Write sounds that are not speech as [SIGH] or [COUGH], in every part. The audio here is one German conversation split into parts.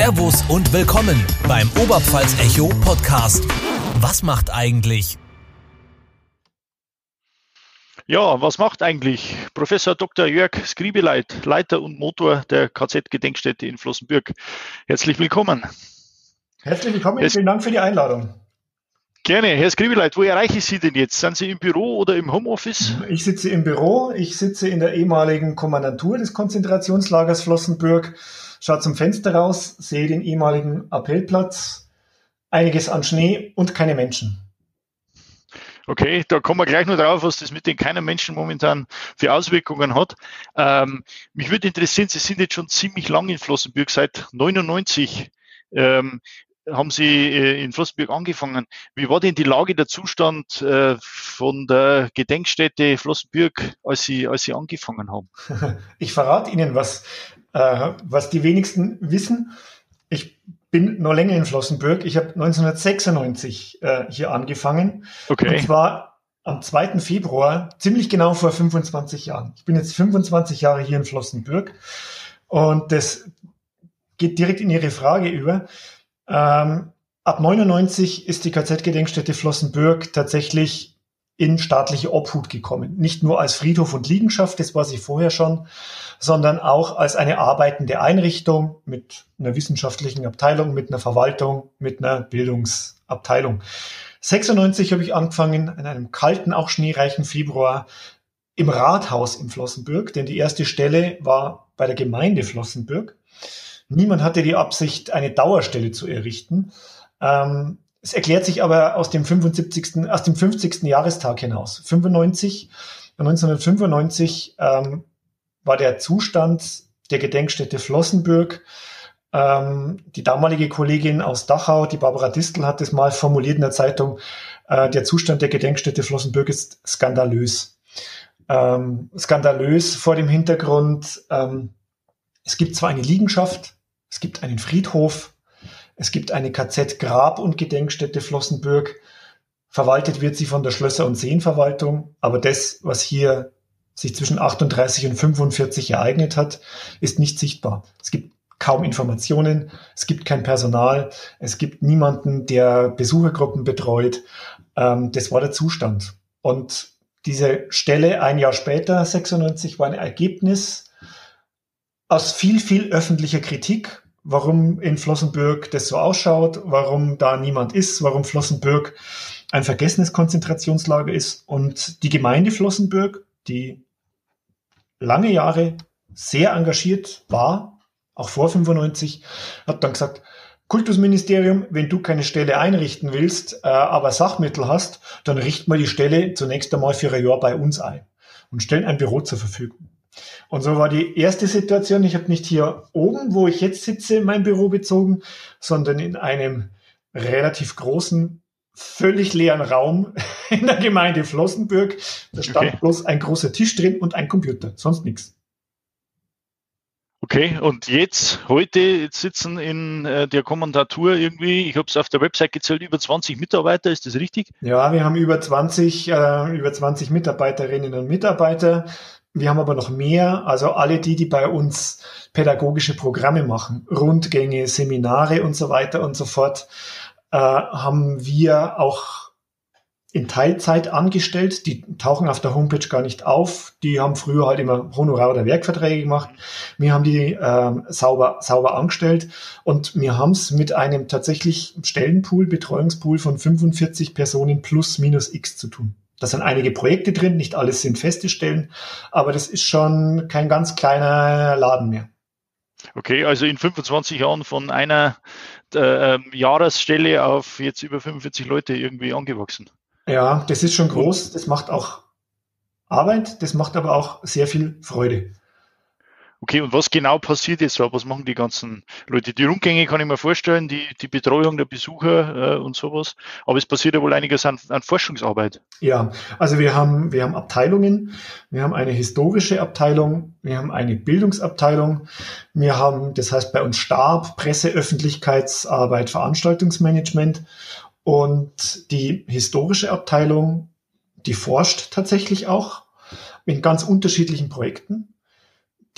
Servus und willkommen beim Oberpfalz Echo Podcast. Was macht eigentlich? Ja, was macht eigentlich Professor Dr. Jörg Skribeleit, Leiter und Motor der KZ-Gedenkstätte in Flossenbürg? Herzlich willkommen. Herzlich willkommen, vielen Dank für die Einladung. Gerne. Herr Skribeleit, wo erreiche ich Sie denn jetzt? Sind Sie im Büro oder im Homeoffice? Ich sitze im Büro. Ich sitze in der ehemaligen Kommandantur des Konzentrationslagers Flossenbürg, schaue zum Fenster raus, sehe den ehemaligen Appellplatz, einiges an Schnee und keine Menschen. Okay, da kommen wir gleich noch drauf, was das mit den keinen Menschen momentan für Auswirkungen hat. Ähm, mich würde interessieren, Sie sind jetzt schon ziemlich lang in Flossenbürg, seit 99. Ähm, haben Sie äh, in Flossenbürg angefangen. Wie war denn die Lage, der Zustand äh, von der Gedenkstätte Flossenbürg, als Sie, als Sie angefangen haben? [LAUGHS] Ich verrate Ihnen was, äh, was die wenigsten wissen. Ich bin noch länger in Flossenbürg. Ich habe 1996 äh, hier angefangen. Okay. Und zwar am 2. Februar, ziemlich genau vor 25 Jahren. Ich bin jetzt 25 Jahre hier in Flossenbürg. Und das geht direkt in Ihre Frage über. Ähm, ab 99 ist die KZ-Gedenkstätte Flossenbürg tatsächlich in staatliche Obhut gekommen. Nicht nur als Friedhof und Liegenschaft, das war sie vorher schon, sondern auch als eine arbeitende Einrichtung mit einer wissenschaftlichen Abteilung, mit einer Verwaltung, mit einer Bildungsabteilung. 96 habe ich angefangen, in einem kalten, auch schneereichen Februar im Rathaus in Flossenbürg, denn die erste Stelle war bei der Gemeinde Flossenbürg. Niemand hatte die Absicht, eine Dauerstelle zu errichten. Ähm, es erklärt sich aber aus dem 75., aus dem 50. Jahrestag hinaus. 95, 1995 ähm, war der Zustand der Gedenkstätte Flossenbürg. Ähm, die damalige Kollegin aus Dachau, die Barbara Distel, hat es mal formuliert in der Zeitung, äh, der Zustand der Gedenkstätte Flossenbürg ist skandalös. Ähm, skandalös vor dem Hintergrund, ähm, es gibt zwar eine Liegenschaft, es gibt einen Friedhof, es gibt eine KZ Grab- und Gedenkstätte Flossenbürg. Verwaltet wird sie von der Schlösser- und Seenverwaltung, aber das, was hier sich zwischen 38 und 45 ereignet hat, ist nicht sichtbar. Es gibt kaum Informationen, es gibt kein Personal, es gibt niemanden, der Besuchergruppen betreut. Ähm, das war der Zustand. Und diese Stelle ein Jahr später, 96, war ein Ergebnis aus viel, viel öffentlicher Kritik, warum in Flossenbürg das so ausschaut, warum da niemand ist, warum Flossenbürg ein vergessenes Konzentrationslager ist. Und die Gemeinde Flossenbürg, die lange Jahre sehr engagiert war, auch vor 95, hat dann gesagt, Kultusministerium, wenn du keine Stelle einrichten willst, äh, aber Sachmittel hast, dann richt mal die Stelle zunächst einmal für ein Jahr bei uns ein und stellen ein Büro zur Verfügung. Und so war die erste Situation. Ich habe nicht hier oben, wo ich jetzt sitze, mein Büro bezogen, sondern in einem relativ großen, völlig leeren Raum [LAUGHS] in der Gemeinde Flossenbürg. Da stand okay. bloß ein großer Tisch drin und ein Computer, sonst nichts. Okay, und jetzt, heute sitzen in äh, der Kommandatur irgendwie, ich habe es auf der Website gezählt, über 20 Mitarbeiter, ist das richtig? Ja, wir haben über 20, äh, über 20 Mitarbeiterinnen und Mitarbeiter. Wir haben aber noch mehr, also alle die, die bei uns pädagogische Programme machen, Rundgänge, Seminare und so weiter und so fort, äh, haben wir auch in Teilzeit angestellt. Die tauchen auf der Homepage gar nicht auf. Die haben früher halt immer Honorar- oder Werkverträge gemacht. Wir haben die äh, sauber, sauber angestellt und wir haben es mit einem tatsächlich Stellenpool, Betreuungspool von 45 Personen plus minus x zu tun. Da sind einige Projekte drin, nicht alles sind feste Stellen, aber das ist schon kein ganz kleiner Laden mehr. Okay, also in 25 Jahren von einer äh, ähm, Jahresstelle auf jetzt über 45 Leute irgendwie angewachsen. Ja, das ist schon groß. Das macht auch Arbeit, das macht aber auch sehr viel Freude. Okay, und was genau passiert jetzt? Was machen die ganzen Leute? Die Rundgänge kann ich mir vorstellen, die, die Betreuung der Besucher äh, und sowas. Aber es passiert ja wohl einiges an, an Forschungsarbeit. Ja, also wir haben, wir haben Abteilungen. Wir haben eine historische Abteilung. Wir haben eine Bildungsabteilung. Wir haben, das heißt bei uns Stab, Presse, Öffentlichkeitsarbeit, Veranstaltungsmanagement. Und die historische Abteilung, die forscht tatsächlich auch in ganz unterschiedlichen Projekten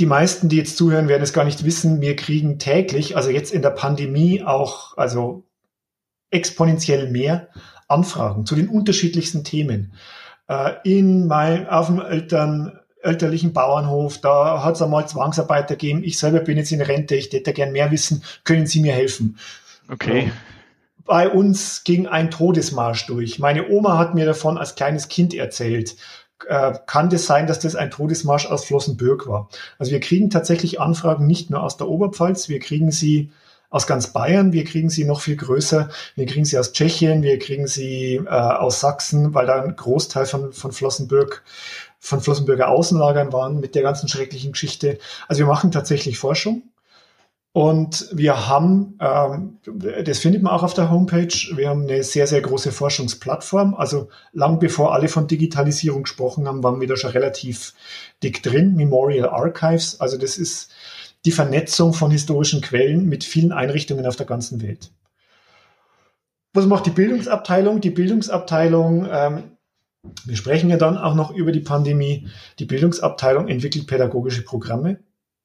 die meisten, die jetzt zuhören, werden es gar nicht wissen. Wir kriegen täglich, also jetzt in der Pandemie auch, also exponentiell mehr Anfragen zu den unterschiedlichsten Themen. Äh, in mein, auf dem Eltern, elterlichen Bauernhof, da hat es einmal Zwangsarbeiter gegeben. Ich selber bin jetzt in Rente, ich hätte gern mehr wissen. Können Sie mir helfen? Okay. Bei uns ging ein Todesmarsch durch. Meine Oma hat mir davon als kleines Kind erzählt äh, kann das sein, dass das ein Todesmarsch aus Flossenbürg war. Also wir kriegen tatsächlich Anfragen nicht nur aus der Oberpfalz, wir kriegen sie aus ganz Bayern, wir kriegen sie noch viel größer, wir kriegen sie aus Tschechien, wir kriegen sie äh, aus Sachsen, weil da ein Großteil von, von Flossenbürg von Flossenbürger Außenlagern waren mit der ganzen schrecklichen Geschichte. Also wir machen tatsächlich Forschung. Und wir haben, ähm, das findet man auch auf der Homepage, wir haben eine sehr, sehr große Forschungsplattform. Also lang bevor alle von Digitalisierung gesprochen haben, waren wir da schon relativ dick drin. Memorial Archives, also das ist die Vernetzung von historischen Quellen mit vielen Einrichtungen auf der ganzen Welt. Was macht die Bildungsabteilung? Die Bildungsabteilung, ähm, wir sprechen ja dann auch noch über die Pandemie, die Bildungsabteilung entwickelt pädagogische Programme.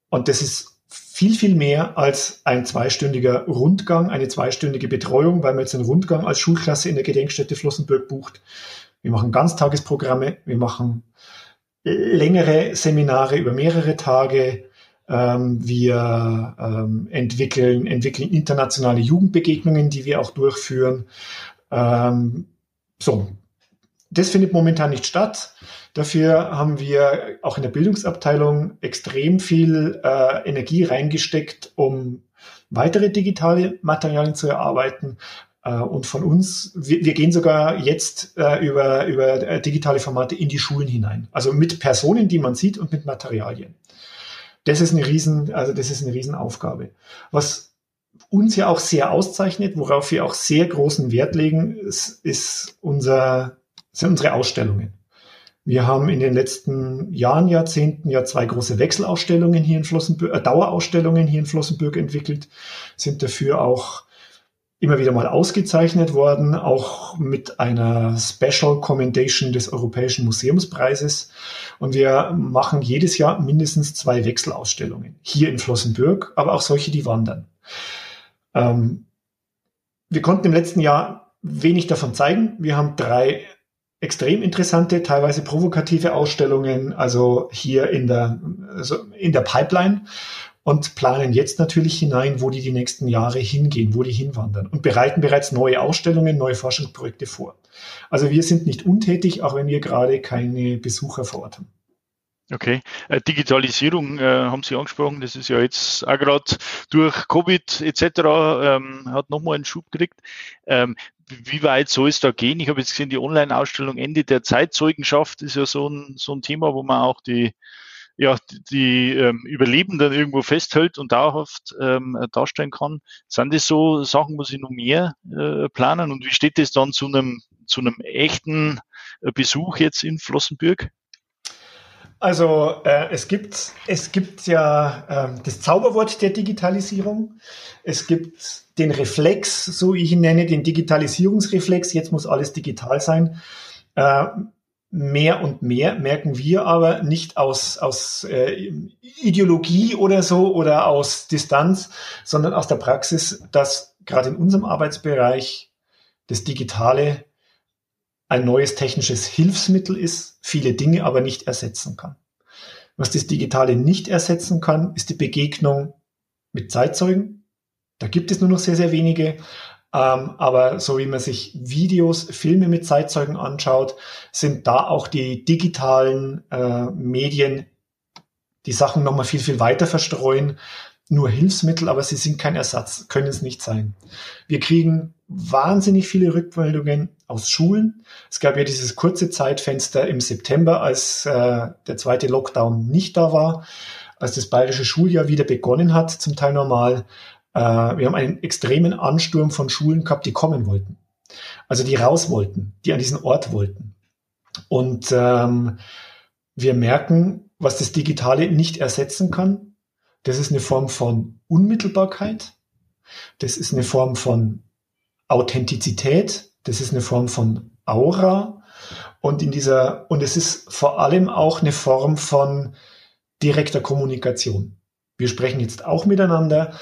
Und das ist viel, viel mehr als ein zweistündiger Rundgang, eine zweistündige Betreuung, weil man jetzt einen Rundgang als Schulklasse in der Gedenkstätte Flossenbürg bucht. Wir machen Ganztagesprogramme, wir machen längere Seminare über mehrere Tage. Ähm, wir ähm, entwickeln, entwickeln internationale Jugendbegegnungen, die wir auch durchführen. Ähm, so, das findet momentan nicht statt. Dafür haben wir auch in der Bildungsabteilung extrem viel äh, Energie reingesteckt, um weitere digitale Materialien zu erarbeiten. Äh, und von uns, wir, wir gehen sogar jetzt äh, über, über äh, digitale Formate in die Schulen hinein. Also mit Personen, die man sieht und mit Materialien. Das ist eine riesen, also das ist eine Riesenaufgabe. Was uns ja auch sehr auszeichnet, worauf wir auch sehr großen Wert legen, ist, ist unser, sind unsere Ausstellungen. Wir haben in den letzten Jahren, Jahrzehnten ja zwei große Wechselausstellungen hier in Flossenbürg, äh, Dauerausstellungen hier in Flossenbürg entwickelt, sind dafür auch immer wieder mal ausgezeichnet worden, auch mit einer Special Commendation des Europäischen Museumspreises. Und wir machen jedes Jahr mindestens zwei Wechselausstellungen hier in Flossenbürg, aber auch solche, die wandern. Ähm, wir konnten im letzten Jahr wenig davon zeigen. Wir haben drei extrem interessante, teilweise provokative Ausstellungen, also hier in der, also in der Pipeline und planen jetzt natürlich hinein, wo die die nächsten Jahre hingehen, wo die hinwandern und bereiten bereits neue Ausstellungen, neue Forschungsprojekte vor. Also wir sind nicht untätig, auch wenn wir gerade keine Besucher vor Ort haben. Okay, äh, Digitalisierung äh, haben Sie angesprochen, das ist ja jetzt auch gerade durch Covid etc. Ähm, hat nochmal einen Schub gekriegt. Ähm, wie weit soll es da gehen? Ich habe jetzt gesehen, die Online-Ausstellung Ende der Zeitzeugenschaft ist ja so ein, so ein Thema, wo man auch die, ja, die, ähm, Überlebenden irgendwo festhält und dauerhaft ähm, darstellen kann. Sind das so Sachen, wo Sie noch mehr äh, planen? Und wie steht das dann zu einem, zu einem echten äh, Besuch jetzt in Flossenbürg? Also äh, es gibt es gibt ja äh, das Zauberwort der Digitalisierung. Es gibt den Reflex, so ich ihn nenne, den Digitalisierungsreflex. Jetzt muss alles digital sein. Äh, mehr und mehr merken wir aber nicht aus aus äh, Ideologie oder so oder aus Distanz, sondern aus der Praxis, dass gerade in unserem Arbeitsbereich das Digitale ein neues technisches Hilfsmittel ist, viele Dinge aber nicht ersetzen kann. Was das Digitale nicht ersetzen kann, ist die Begegnung mit Zeitzeugen. Da gibt es nur noch sehr, sehr wenige. Ähm, aber so wie man sich Videos, Filme mit Zeitzeugen anschaut, sind da auch die digitalen äh, Medien die Sachen nochmal viel, viel weiter verstreuen. Nur Hilfsmittel, aber sie sind kein Ersatz, können es nicht sein. Wir kriegen wahnsinnig viele Rückmeldungen aus Schulen. Es gab ja dieses kurze Zeitfenster im September, als äh, der zweite Lockdown nicht da war, als das bayerische Schuljahr wieder begonnen hat, zum Teil normal. Äh, wir haben einen extremen Ansturm von Schulen gehabt, die kommen wollten. Also die raus wollten, die an diesen Ort wollten. Und ähm, wir merken, was das Digitale nicht ersetzen kann. Das ist eine Form von Unmittelbarkeit. Das ist eine Form von Authentizität, das ist eine Form von Aura und in dieser, und es ist vor allem auch eine Form von direkter Kommunikation. Wir sprechen jetzt auch miteinander.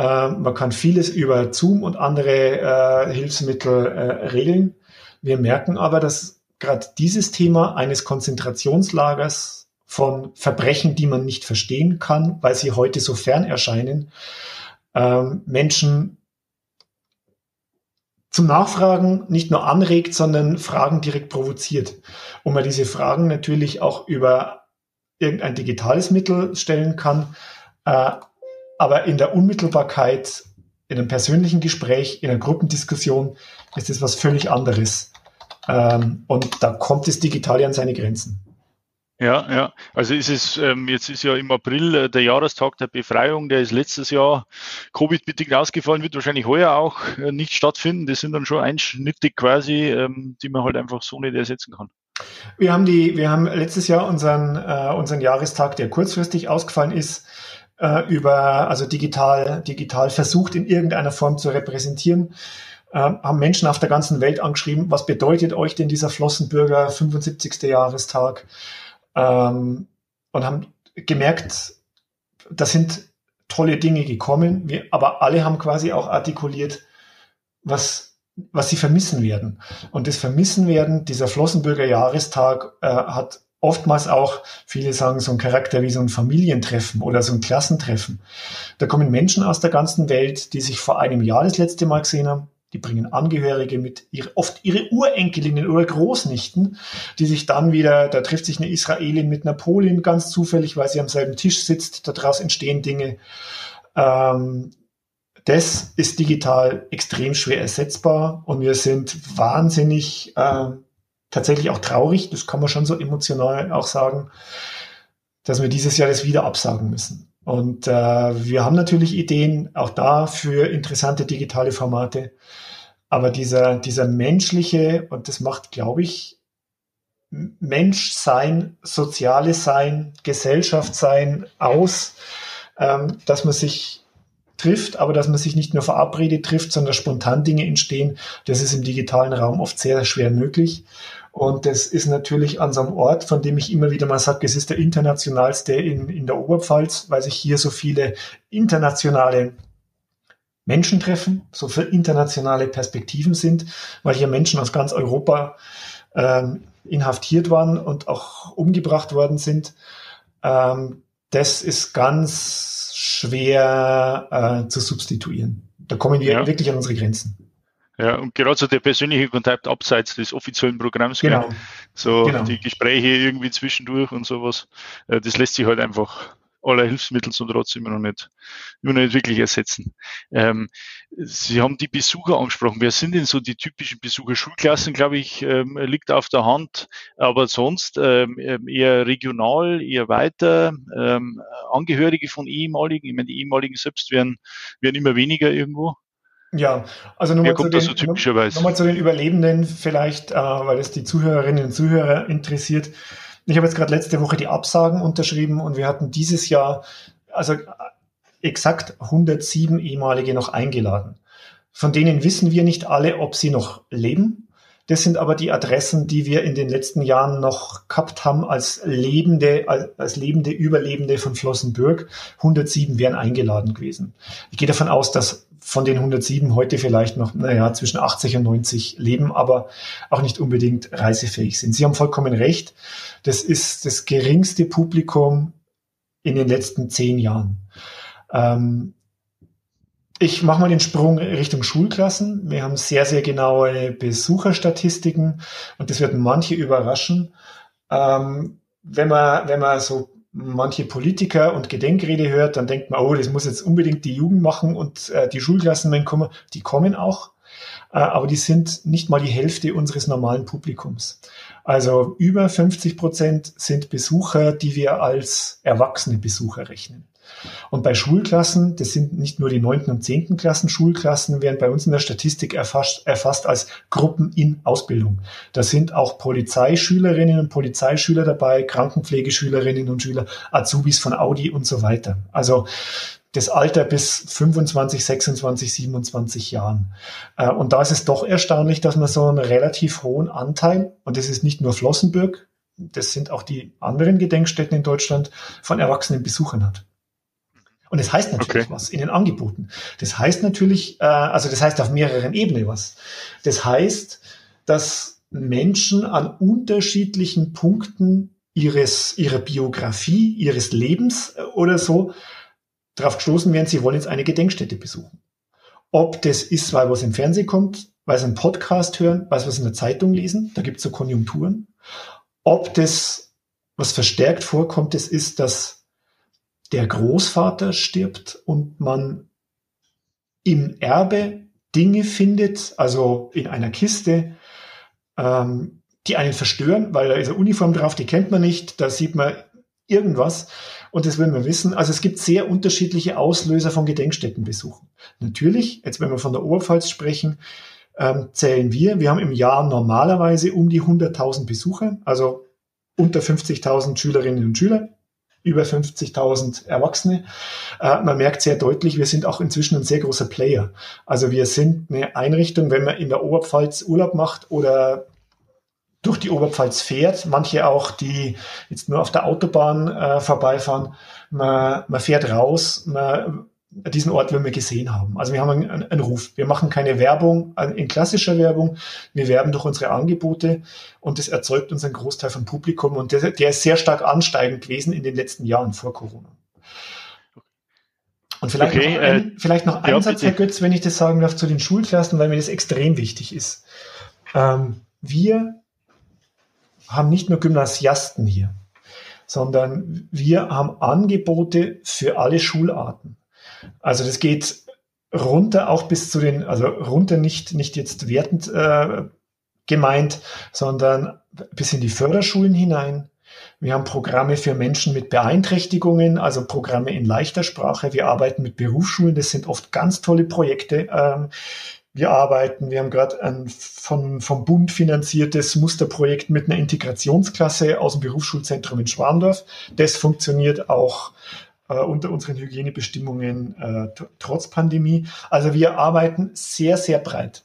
Äh, man kann vieles über Zoom und andere äh, Hilfsmittel äh, regeln. Wir merken aber, dass gerade dieses Thema eines Konzentrationslagers von Verbrechen, die man nicht verstehen kann, weil sie heute so fern erscheinen, ähm, Menschen zum Nachfragen nicht nur anregt, sondern Fragen direkt provoziert. Und man diese Fragen natürlich auch über irgendein digitales Mittel stellen kann, äh, aber in der Unmittelbarkeit, in einem persönlichen Gespräch, in einer Gruppendiskussion ist es was völlig anderes. Ähm, und da kommt das Digitale an seine Grenzen. Ja, ja. Also ist es, ähm, jetzt ist ja im April äh, der Jahrestag der Befreiung, der ist letztes Jahr Covid-bedingt ausgefallen, wird wahrscheinlich heuer auch äh, nicht stattfinden. Das sind dann schon Einschnitte quasi, ähm, die man halt einfach so nicht ersetzen kann. Wir haben die, wir haben letztes Jahr unseren, äh, unseren Jahrestag, der kurzfristig ausgefallen ist, äh, über, also digital, digital versucht in irgendeiner Form zu repräsentieren. Äh, haben Menschen auf der ganzen Welt angeschrieben, was bedeutet euch denn dieser Flossenbürger 75. Jahrestag? ähm, und haben gemerkt, da sind tolle Dinge gekommen, wir, aber alle haben quasi auch artikuliert, was, was sie vermissen werden. Und das Vermissen werden, dieser Flossenbürger Jahrestag äh, hat oftmals auch, viele sagen, so ein Charakter wie so ein Familientreffen oder so ein Klassentreffen. Da kommen Menschen aus der ganzen Welt, die sich vor einem Jahr das letzte Mal gesehen haben, die bringen Angehörige mit, oft ihre Urenkelinnen oder Großnichten, die sich dann wieder, da trifft sich eine Israelin mit einer Polin ganz zufällig, weil sie am selben Tisch sitzt, daraus entstehen Dinge. Ähm, das ist digital extrem schwer ersetzbar und wir sind wahnsinnig, äh, tatsächlich auch traurig, das kann man schon so emotional auch sagen, dass wir dieses Jahr das wieder absagen müssen. Und äh, wir haben natürlich Ideen auch da für interessante digitale Formate. Aber dieser, dieser menschliche, und das macht, glaube ich, Menschsein, soziales Sein, Gesellschaft sein aus, ähm, dass man sich trifft, aber dass man sich nicht nur verabredet trifft, sondern spontan Dinge entstehen. Das ist im digitalen Raum oft sehr schwer möglich. Und das ist natürlich an so einem Ort, von dem ich immer wieder mal sage, es ist der internationalste in, in der Oberpfalz, weil sich hier so viele internationale Menschen treffen, so viele internationale Perspektiven sind, weil hier Menschen aus ganz Europa ähm, inhaftiert waren und auch umgebracht worden sind. Ähm, das ist ganz schwer äh, zu substituieren. Da kommen wir ja. wirklich an unsere Grenzen. Ja, und gerade so der persönliche Kontakt abseits des offiziellen Programms, genau. so genau. die Gespräche irgendwie zwischendurch und sowas, äh, das lässt sich halt einfach aller Hilfsmittel zum Trotz immer noch nicht, immer noch nicht wirklich ersetzen. Ähm, Sie haben die Besucher angesprochen. Wer sind denn so die typischen Besucher? Schulklassen, glaube ich, ähm, liegt auf der Hand, aber sonst ähm, ähm eher regional, eher weiter, ähm, Angehörige von ehemaligen. Ich meine, die ehemaligen selbst werden, werden immer weniger irgendwo. Ja, also nochmal zu, den, so nochmal zu den Überlebenden vielleicht, äh, weil es die Zuhörerinnen und Zuhörer interessiert. Ich habe jetzt gerade letzte Woche die Absagen unterschrieben und wir hatten dieses Jahr also exakt 107 ehemalige noch eingeladen. Von denen wissen wir nicht alle, ob sie noch leben. Das sind aber die Adressen, die wir in den letzten Jahren noch gehabt haben als lebende, als lebende Überlebende von Flossenbürg. 107 wären eingeladen gewesen. Ich gehe davon aus, dass von den 107 heute vielleicht noch, naja, zwischen 80 und 90 leben, aber auch nicht unbedingt reisefähig sind. Sie haben vollkommen recht. Das ist das geringste Publikum in den letzten zehn Jahren. Ähm, ich mache mal den Sprung Richtung Schulklassen. Wir haben sehr, sehr genaue Besucherstatistiken und das wird manche überraschen. Ähm, wenn man, wenn man so manche Politiker und Gedenkrede hört, dann denkt man, oh, das muss jetzt unbedingt die Jugend machen und äh, die Schulklassen wenn kommen. Die kommen auch, äh, aber die sind nicht mal die Hälfte unseres normalen Publikums. Also über 50 Prozent sind Besucher, die wir als erwachsene Besucher rechnen. Und bei Schulklassen, das sind nicht nur die neunten und zehnten Klassen Schulklassen, werden bei uns in der Statistik erfasst, erfasst als Gruppen in Ausbildung. Da sind auch Polizeischülerinnen und Polizeischüler dabei, Krankenpflegeschülerinnen und Schüler, Azubis von Audi und so weiter. Also das Alter bis 25, 26, 27 Jahren. Äh, und da ist es doch erstaunlich, dass man so einen relativ hohen Anteil, und das ist nicht nur Flossenbürg, das sind auch die anderen Gedenkstätten in Deutschland, von erwachsenen Besuchern hat. Und das heißt natürlich okay. was in den Angeboten. Das heißt natürlich, äh, also das heißt auf mehreren Ebenen was. Das heißt, dass Menschen an unterschiedlichen Punkten ihres, ihrer Biografie, ihres Lebens äh, oder so darauf gestoßen werden, sie wollen jetzt eine Gedenkstätte besuchen. Ob das ist, weil was im Fernsehen kommt, weil sie einen Podcast hören, weil sie was in der Zeitung lesen, da gibt es so Konjunkturen. Ob das, was verstärkt vorkommt, das ist, dass der Großvater stirbt und man im Erbe Dinge findet, also in einer Kiste, ähm, die einen verstören, weil da ist eine Uniform drauf, die kennt man nicht, da sieht man irgendwas und das will man wissen. Also es gibt sehr unterschiedliche Auslöser von Gedenkstättenbesuchen. Natürlich, jetzt wenn wir von der Oberpfalz sprechen, ähm, zählen wir, wir haben im Jahr normalerweise um die 100.000 Besucher, also unter 50.000 Schülerinnen und Schüler über 50.000 Erwachsene. Äh, man merkt sehr deutlich, wir sind auch inzwischen ein sehr großer Player. Also wir sind eine Einrichtung, wenn man in der Oberpfalz Urlaub macht oder durch die Oberpfalz fährt, manche auch, die jetzt nur auf der Autobahn äh, vorbeifahren, man, man fährt raus, man diesen Ort will wir gesehen haben. Also wir haben einen, einen, Ruf. Wir machen keine Werbung in klassischer Werbung. Wir werben durch unsere Angebote und das erzeugt uns einen Großteil vom Publikum und der, der ist sehr stark ansteigend gewesen in den letzten Jahren vor Corona. Und vielleicht okay, noch ein, äh, vielleicht noch ein ja, Satz, Herr Götz, wenn ich das sagen darf, zu den Schulklassen, weil mir das extrem wichtig ist. Ähm, wir haben nicht nur Gymnasiasten hier, sondern wir haben Angebote für alle Schularten. Also das geht runter auch bis zu den, also runter nicht, nicht jetzt wertend äh, gemeint, sondern bis in die Förderschulen hinein. Wir haben Programme für Menschen mit Beeinträchtigungen, also Programme in leichter Sprache. Wir arbeiten mit Berufsschulen, das sind oft ganz tolle Projekte. Ähm, wir arbeiten, wir haben gerade ein von, vom Bund finanziertes Musterprojekt mit einer Integrationsklasse aus dem Berufsschulzentrum in Schwandorf. Das funktioniert auch unter unseren Hygienebestimmungen äh, trotz Pandemie. Also wir arbeiten sehr, sehr breit.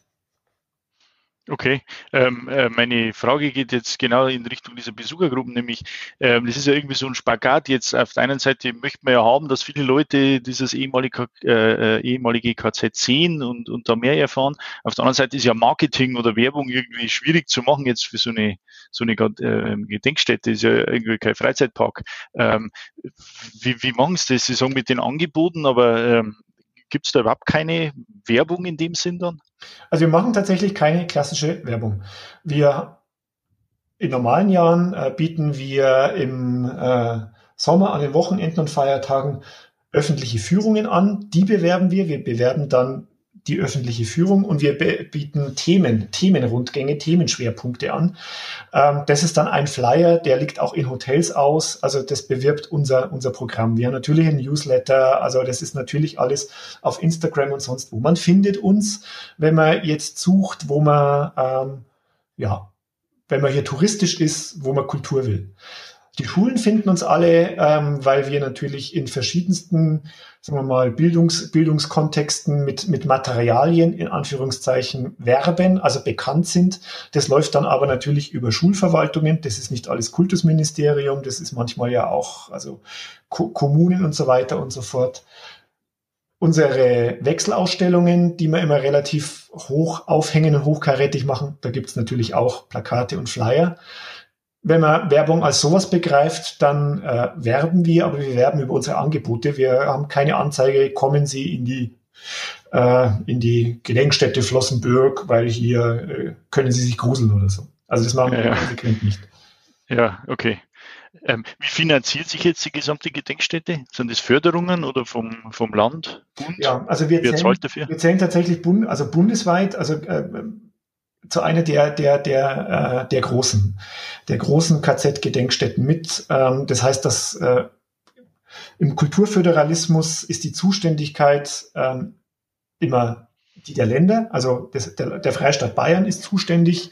Okay, ähm, äh, meine Frage geht jetzt genau in Richtung dieser Besuchergruppen, nämlich ähm, das ist ja irgendwie so ein Spagat. Jetzt auf der einen Seite möchte man ja haben, dass viele Leute dieses ehemalige, äh, äh ehemalige KZ sehen und, und da mehr erfahren. Auf der anderen Seite ist ja Marketing oder Werbung irgendwie schwierig zu machen jetzt für so eine so eine äh, Gedenkstätte, ist ja irgendwie kein Freizeitpark. Ähm, wie, wie machen Sie das? Sie sagen mit den Angeboten, aber ähm, gibt es da überhaupt keine Werbung in dem Sinn dann? Also wir machen tatsächlich keine klassische Werbung. Wir in normalen Jahren äh, bieten wir im äh, Sommer an den Wochenenden und Feiertagen öffentliche Führungen an. Die bewerben wir. Wir bewerben dann die öffentliche Führung und wir bieten Themen, Themenrundgänge, Themenschwerpunkte an. Ähm, das ist dann ein Flyer, der liegt auch in Hotels aus. Also das bewirbt unser, unser Programm. Wir haben natürlich ein Newsletter. Also das ist natürlich alles auf Instagram und sonst wo. Man findet uns, wenn man jetzt sucht, wo man, ähm, ja, wenn man hier touristisch ist, wo man Kultur will. Die Schulen finden uns alle, ähm, weil wir natürlich in verschiedensten, sagen wir mal, Bildungs, Bildungskontexten mit, mit Materialien in Anführungszeichen werben, also bekannt sind. Das läuft dann aber natürlich über Schulverwaltungen. Das ist nicht alles Kultusministerium, das ist manchmal ja auch, also Ko Kommunen und so weiter und so fort. Unsere Wechselausstellungen, die wir immer relativ hoch aufhängen und hochkarätig machen, da gibt's natürlich auch Plakate und Flyer wenn man Werbung als sowas begreift, dann äh, werben wir, aber wir werben über unsere Angebote. Wir haben keine Anzeige, kommen Sie in die äh, in die Gedenkstätte Flossenbürg, weil hier äh, können Sie sich gruseln oder so. Also das machen wir ja, konsequent nicht. Ja, okay. Ähm, wie finanziert sich jetzt die gesamte Gedenkstätte? Sind das Förderungen oder vom, vom Land, Bund? Ja, also wir zählen, wir zählen tatsächlich Bund, also bundesweit, also äh, zu einer der, der, der, äh, der großen, der großen KZ-Gedenkstätten mit. Ähm, das heißt, dass äh, im Kulturföderalismus ist die Zuständigkeit ähm, immer die der Länder, also des, der, der Freistaat Bayern ist zuständig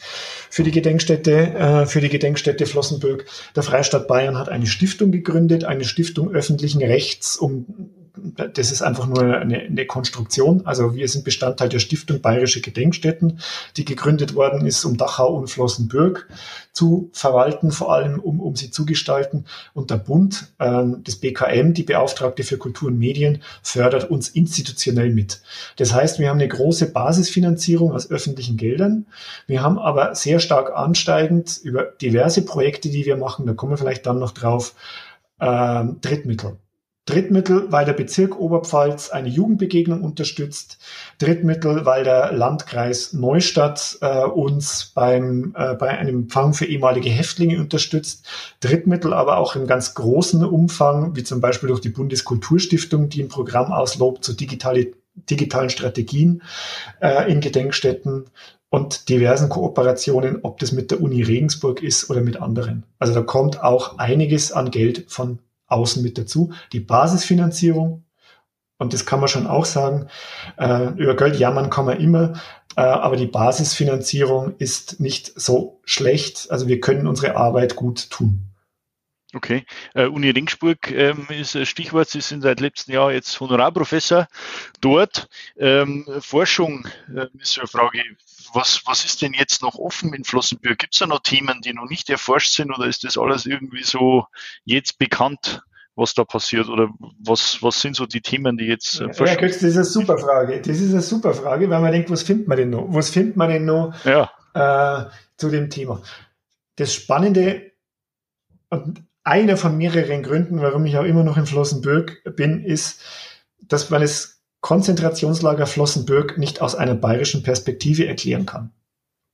für die Gedenkstätte, äh, für die Gedenkstätte Flossenbürg. Der Freistaat Bayern hat eine Stiftung gegründet, eine Stiftung öffentlichen Rechts, um das ist einfach nur eine, eine, Konstruktion. Also wir sind Bestandteil der Stiftung Bayerische Gedenkstätten, die gegründet worden ist, um Dachau und Flossenbürg zu verwalten, vor allem um, um sie zu gestalten. Und der Bund, ähm, das BKM, die Beauftragte für Kultur und Medien, fördert uns institutionell mit. Das heißt, wir haben eine große Basisfinanzierung aus öffentlichen Geldern. Wir haben aber sehr stark ansteigend über diverse Projekte, die wir machen, da kommen wir vielleicht dann noch drauf, äh, Drittmittel. Drittmittel, weil der Bezirk Oberpfalz eine Jugendbegegnung unterstützt. Drittmittel, weil der Landkreis Neustadt äh, uns beim, äh, bei einem Empfang für ehemalige Häftlinge unterstützt. Drittmittel aber auch im ganz großen Umfang, wie zum Beispiel durch die Bundeskulturstiftung, die ein Programm auslobt zu digitale, digitalen Strategien äh, in Gedenkstätten und diversen Kooperationen, ob das mit der Uni Regensburg ist oder mit anderen. Also da kommt auch einiges an Geld von außen mit dazu. Die Basisfinanzierung, und das kann man schon auch sagen, äh, über Geld jammern kann man immer, äh, aber die Basisfinanzierung ist nicht so schlecht. Also wir können unsere Arbeit gut tun. Okay. Äh, Uni Ringsburg ähm, ist ein Stichwort. Sie sind seit letztem Jahr jetzt Honorarprofessor dort. Ähm, Forschung äh, ist eine Frage. Was, was ist denn jetzt noch offen in Flossenbürg? Gibt es da noch Themen, die noch nicht erforscht sind oder ist das alles irgendwie so jetzt bekannt? was da passiert oder was, was sind so die Themen, die jetzt äh, ja, das ist eine super Frage. Das ist eine super Frage, weil man denkt, was findet man denn noch? Was findet man denn noch ja. äh, zu dem Thema? Das Spannende und einer von mehreren Gründen, warum ich auch immer noch in Flossenbürg bin, ist, dass man das Konzentrationslager Flossenbürg nicht aus einer bayerischen Perspektive erklären kann.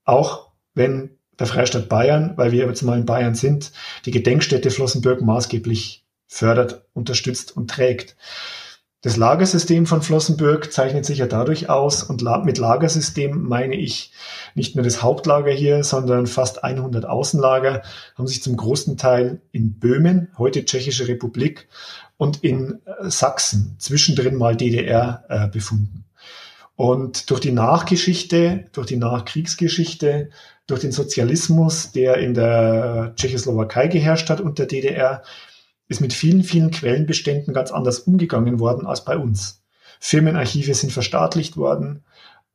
Auch wenn der Freistaat Bayern, weil wir jetzt mal in Bayern sind, die Gedenkstätte Flossenbürg maßgeblich fördert, unterstützt und trägt. Das Lagersystem von Flossenbürg zeichnet sich ja dadurch aus und mit Lagersystem meine ich nicht nur das Hauptlager hier, sondern fast 100 Außenlager haben sich zum großen Teil in Böhmen, heute Tschechische Republik, und in äh, Sachsen, zwischendrin mal DDR, äh, befunden. Und durch die Nachgeschichte, durch die Nachkriegsgeschichte, durch den Sozialismus, der in der Tschechoslowakei geherrscht hat und der DDR, ist mit vielen, vielen Quellenbeständen ganz anders umgegangen worden als bei uns. Firmenarchive sind verstaatlicht worden.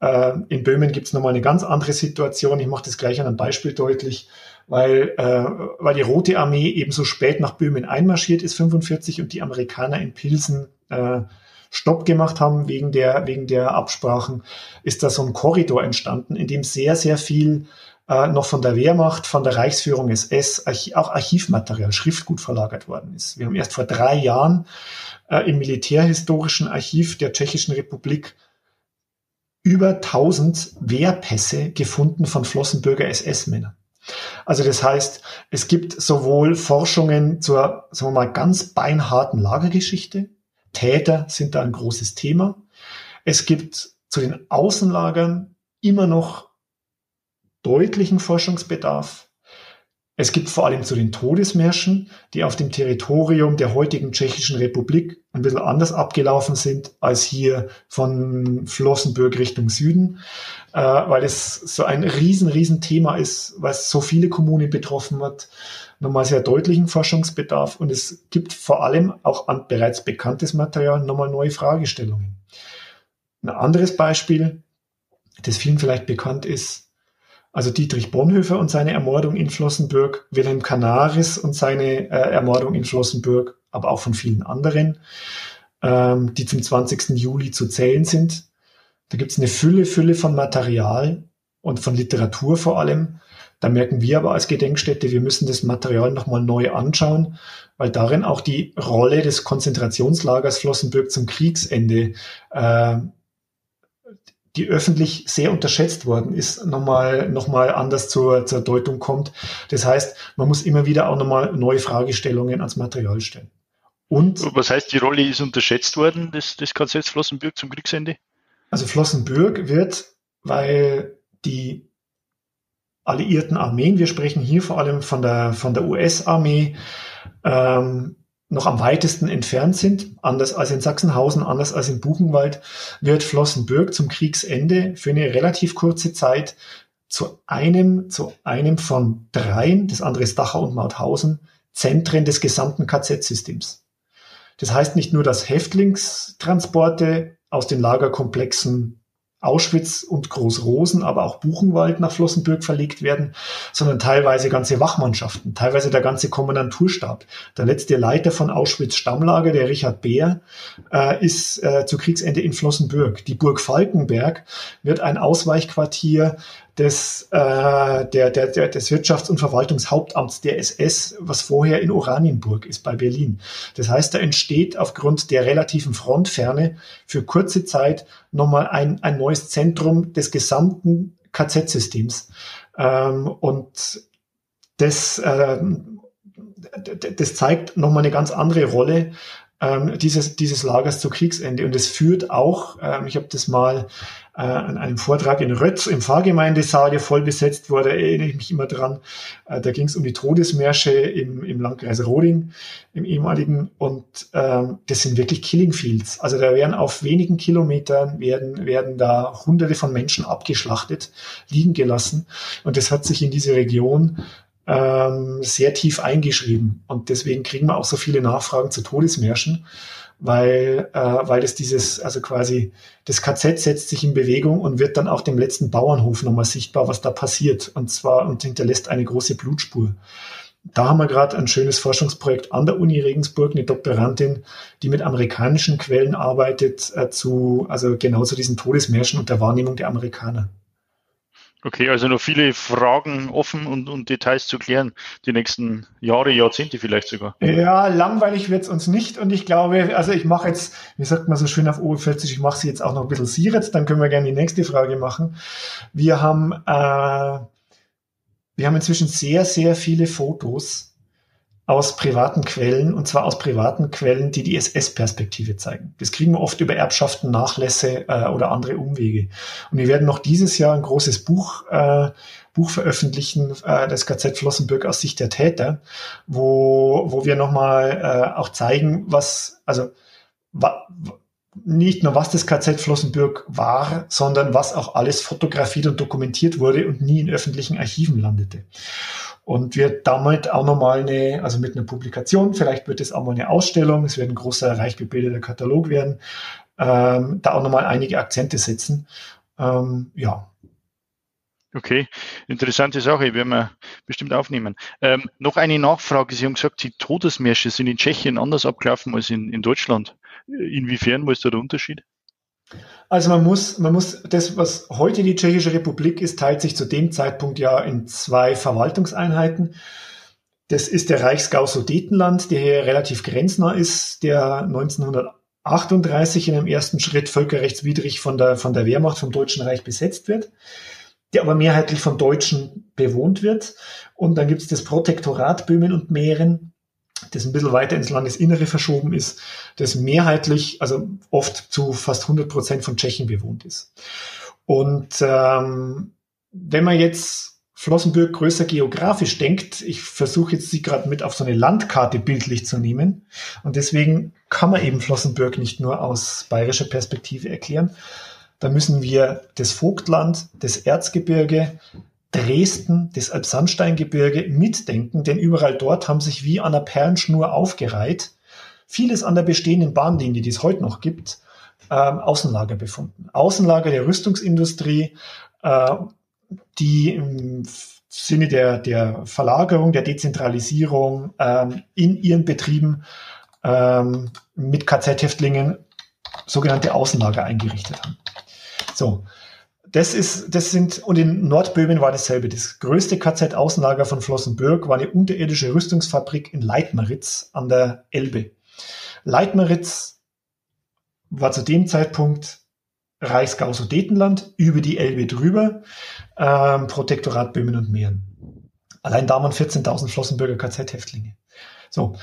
Äh, in Böhmen gibt es nochmal eine ganz andere Situation. Ich mache das gleich an einem Beispiel deutlich, weil, äh, weil die Rote Armee eben so spät nach Böhmen einmarschiert ist, 45, und die Amerikaner in Pilsen äh, Stopp gemacht haben wegen der, wegen der Absprachen, ist da so ein Korridor entstanden, in dem sehr, sehr viel äh, noch von der Wehrmacht, von der Reichsführung SS, Arch auch Archivmaterial, Schriftgut verlagert worden ist. Wir haben erst vor drei Jahren äh, im Militärhistorischen Archiv der Tschechischen Republik über 1000 Wehrpässe gefunden von Flossenbürger SS-Männern. Also das heißt, es gibt sowohl Forschungen zur, sagen wir mal, ganz beinharten Lagergeschichte. Täter sind da ein großes Thema. Es gibt zu den Außenlagern immer noch deutlichen Forschungsbedarf. Es gibt vor allem zu den Todesmärschen, die auf dem Territorium der heutigen Tschechischen Republik ein bisschen anders abgelaufen sind als hier von Flossenbürg Richtung Süden, äh, weil es so ein riesen, riesen Thema ist, was so viele Kommunen betroffen hat. Nochmal sehr deutlichen Forschungsbedarf und es gibt vor allem auch an bereits bekanntes Material nochmal neue Fragestellungen. Ein anderes Beispiel, das vielen vielleicht bekannt ist, also Dietrich Bonhoeffer und seine Ermordung in Flossenbürg, Wilhelm Canaris und seine äh, Ermordung in Flossenbürg, aber auch von vielen anderen, ähm, die zum 20. Juli zu zählen sind. Da gibt es eine Fülle, Fülle von Material und von Literatur vor allem. Da merken wir aber als Gedenkstätte, wir müssen das Material nochmal neu anschauen, weil darin auch die Rolle des Konzentrationslagers Flossenbürg zum Kriegsende äh, die öffentlich sehr unterschätzt worden ist, nochmal noch mal anders zur, zur Deutung kommt. Das heißt, man muss immer wieder auch nochmal neue Fragestellungen ans Material stellen. Und Was heißt, die Rolle ist unterschätzt worden, des, des KZ Flossenbürg zum Kriegsende? Also Flossenbürg wird, weil die alliierten Armeen, wir sprechen hier vor allem von der, von der US-Armee, ähm, noch am weitesten entfernt sind, anders als in Sachsenhausen, anders als in Buchenwald, wird Flossenbürg zum Kriegsende für eine relativ kurze Zeit zu einem, zu einem von dreien, das andere ist Dachau und Mauthausen, Zentren des gesamten KZ-Systems. Das heißt nicht nur, dass Häftlingstransporte aus den Lagerkomplexen Auschwitz und Großrosen, aber auch Buchenwald nach Flossenbürg verlegt werden, sondern teilweise ganze Wachmannschaften, teilweise der ganze Kommandanturstab. Der letzte Leiter von Auschwitz Stammlager, der Richard Beer, äh, ist äh, zu Kriegsende in Flossenbürg. Die Burg Falkenberg wird ein Ausweichquartier des, äh, der, der, der, des Wirtschafts- und Verwaltungshauptamts der SS, was vorher in Oranienburg ist bei Berlin. Das heißt, da entsteht aufgrund der relativen Frontferne für kurze Zeit nochmal ein, ein neues Zentrum des gesamten KZ-Systems. Ähm, und das, äh, das zeigt nochmal eine ganz andere Rolle ähm, dieses, dieses Lagers zu Kriegsende. Und es führt auch, ähm, ich habe das mal äh, an einem Vortrag in Rötz im Pfarrgemeindesaal, voll besetzt wurde, erinnere ich mich immer dran. Äh, da ging es um die Todesmärsche im, im Landkreis Roding, im ehemaligen. Und ähm, das sind wirklich Killing Fields. Also da werden auf wenigen Kilometern werden, werden da hunderte von Menschen abgeschlachtet, liegen gelassen. Und das hat sich in diese Region ähm, sehr tief eingeschrieben. Und deswegen kriegen wir auch so viele Nachfragen zu Todesmärschen weil, äh, weil das dieses, also quasi das KZ setzt sich in Bewegung und wird dann auch dem letzten Bauernhof nochmal sichtbar, was da passiert. Und zwar und hinterlässt eine große Blutspur. Da haben wir gerade ein schönes Forschungsprojekt an der Uni Regensburg, eine Doktorandin, die mit amerikanischen Quellen arbeitet, äh, zu, also genau zu diesen Todesmärschen und der Wahrnehmung der Amerikaner. Okay, also noch viele Fragen offen und, und Details zu klären, die nächsten Jahre, Jahrzehnte vielleicht sogar. Ja, langweilig wird's uns nicht und ich glaube, also ich mache jetzt, wie sagt man so schön auf Oberpfälzisch, ich mache sie jetzt auch noch ein bisschen Siret, dann können wir gerne die nächste Frage machen. Wir haben, äh, wir haben inzwischen sehr, sehr viele Fotos aus privaten Quellen, und zwar aus privaten Quellen, die die SS-Perspektive zeigen. Das kriegen wir oft über Erbschaften, Nachlässe äh, oder andere Umwege. Und wir werden noch dieses Jahr ein großes Buch, äh, Buch veröffentlichen, äh, das KZ Flossenbürg aus Sicht der Täter, wo, wo wir nochmal äh, auch zeigen, was, also wa, nicht nur was das KZ Flossenbürg war, sondern was auch alles fotografiert und dokumentiert wurde und nie in öffentlichen Archiven landete. Und wird damit auch nochmal eine, also mit einer Publikation, vielleicht wird es auch mal eine Ausstellung, es wird ein großer, reich bebildeter Katalog werden, ähm, da auch nochmal einige Akzente setzen. Ähm, ja. Okay, interessante Sache, werden wir bestimmt aufnehmen. Ähm, noch eine Nachfrage. Sie haben gesagt, die Todesmärsche sind in Tschechien anders abgelaufen als in, in Deutschland. Inwiefern, wo ist da der Unterschied? Also man muss, man muss, das, was heute die Tschechische Republik ist, teilt sich zu dem Zeitpunkt ja in zwei Verwaltungseinheiten. Das ist der Reichsgau Sudetenland, der hier relativ grenznah ist, der 1938 in einem ersten Schritt völkerrechtswidrig von der, von der Wehrmacht vom Deutschen Reich besetzt wird, der aber mehrheitlich von Deutschen bewohnt wird. Und dann gibt es das Protektorat Böhmen und Mähren, das ein bisschen weiter ins Landesinnere verschoben ist, das mehrheitlich, also oft zu fast 100 Prozent von Tschechen bewohnt ist. Und ähm, wenn man jetzt Flossenbürg größer geografisch denkt, ich versuche jetzt sie gerade mit auf so eine Landkarte bildlich zu nehmen. Und deswegen kann man eben Flossenbürg nicht nur aus bayerischer Perspektive erklären. Da müssen wir das Vogtland, das Erzgebirge, Dresden, das Elbsandsteingebirge mitdenken, denn überall dort haben sich wie an einer Perlenschnur aufgereiht vieles an der bestehenden Bahnlinie, die es heute noch gibt, ähm, Außenlager befunden. Außenlager der Rüstungsindustrie, äh, die im Sinne der, der Verlagerung, der Dezentralisierung ähm, in ihren Betrieben ähm, mit KZ-Häftlingen sogenannte Außenlager eingerichtet haben. So, das ist, das sind, und in Nordböhmen war dasselbe. Das größte KZ-Außenlager von Flossenbürg war eine unterirdische Rüstungsfabrik in Leitmeritz an der Elbe. Leitmeritz war zu dem Zeitpunkt Reichsgau Sudetenland, über die Elbe drüber, ähm, Protektorat Böhmen und Mähren. Allein da waren 14.000 Flossenbürger KZ-Häftlinge. So,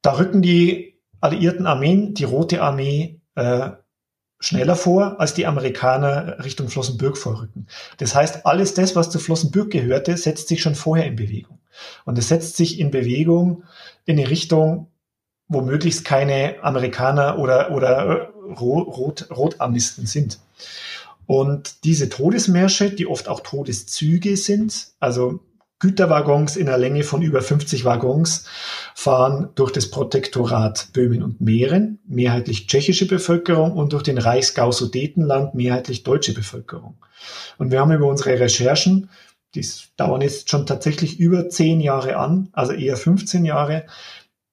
da rücken die alliierten Armeen, die Rote Armee, äh, schneller vor, als die Amerikaner Richtung Flossenbürg vorrücken. Das heißt, alles das, was zu Flossenbürg gehörte, setzt sich schon vorher in Bewegung. Und es setzt sich in Bewegung in eine Richtung, wo möglichst keine Amerikaner oder, oder Rot, Rotarmisten sind. Und diese Todesmärsche, die oft auch Todeszüge sind, also Güterwaggons in einer Länge von über 50 Waggons, fahren durch das Protektorat Böhmen und Mähren, mehrheitlich tschechische Bevölkerung, und durch den Reichsgau Sudetenland, mehrheitlich deutsche Bevölkerung. Und wir haben über unsere Recherchen, die dauern jetzt schon tatsächlich über zehn Jahre an, also eher 15 Jahre,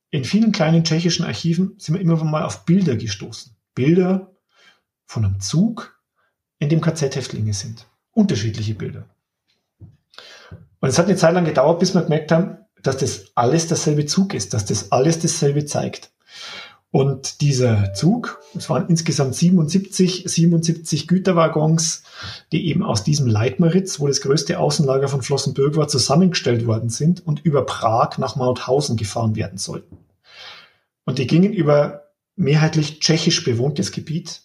in vielen kleinen tschechischen Archiven sind wir immer mal auf Bilder gestoßen. Bilder von einem Zug, in dem KZ-Häftlinge sind. Unterschiedliche Bilder. Und es hat eine Zeit lang gedauert, bis wir gemerkt haben, dass das alles derselbe Zug ist, dass das alles dasselbe zeigt. Und dieser Zug, es waren insgesamt 77, 77 Güterwaggons, die eben aus diesem Leitmeritz, wo das größte Außenlager von Flossenbürg war, zusammengestellt worden sind und über Prag nach Mauthausen gefahren werden sollten. Und die gingen über mehrheitlich tschechisch bewohntes Gebiet.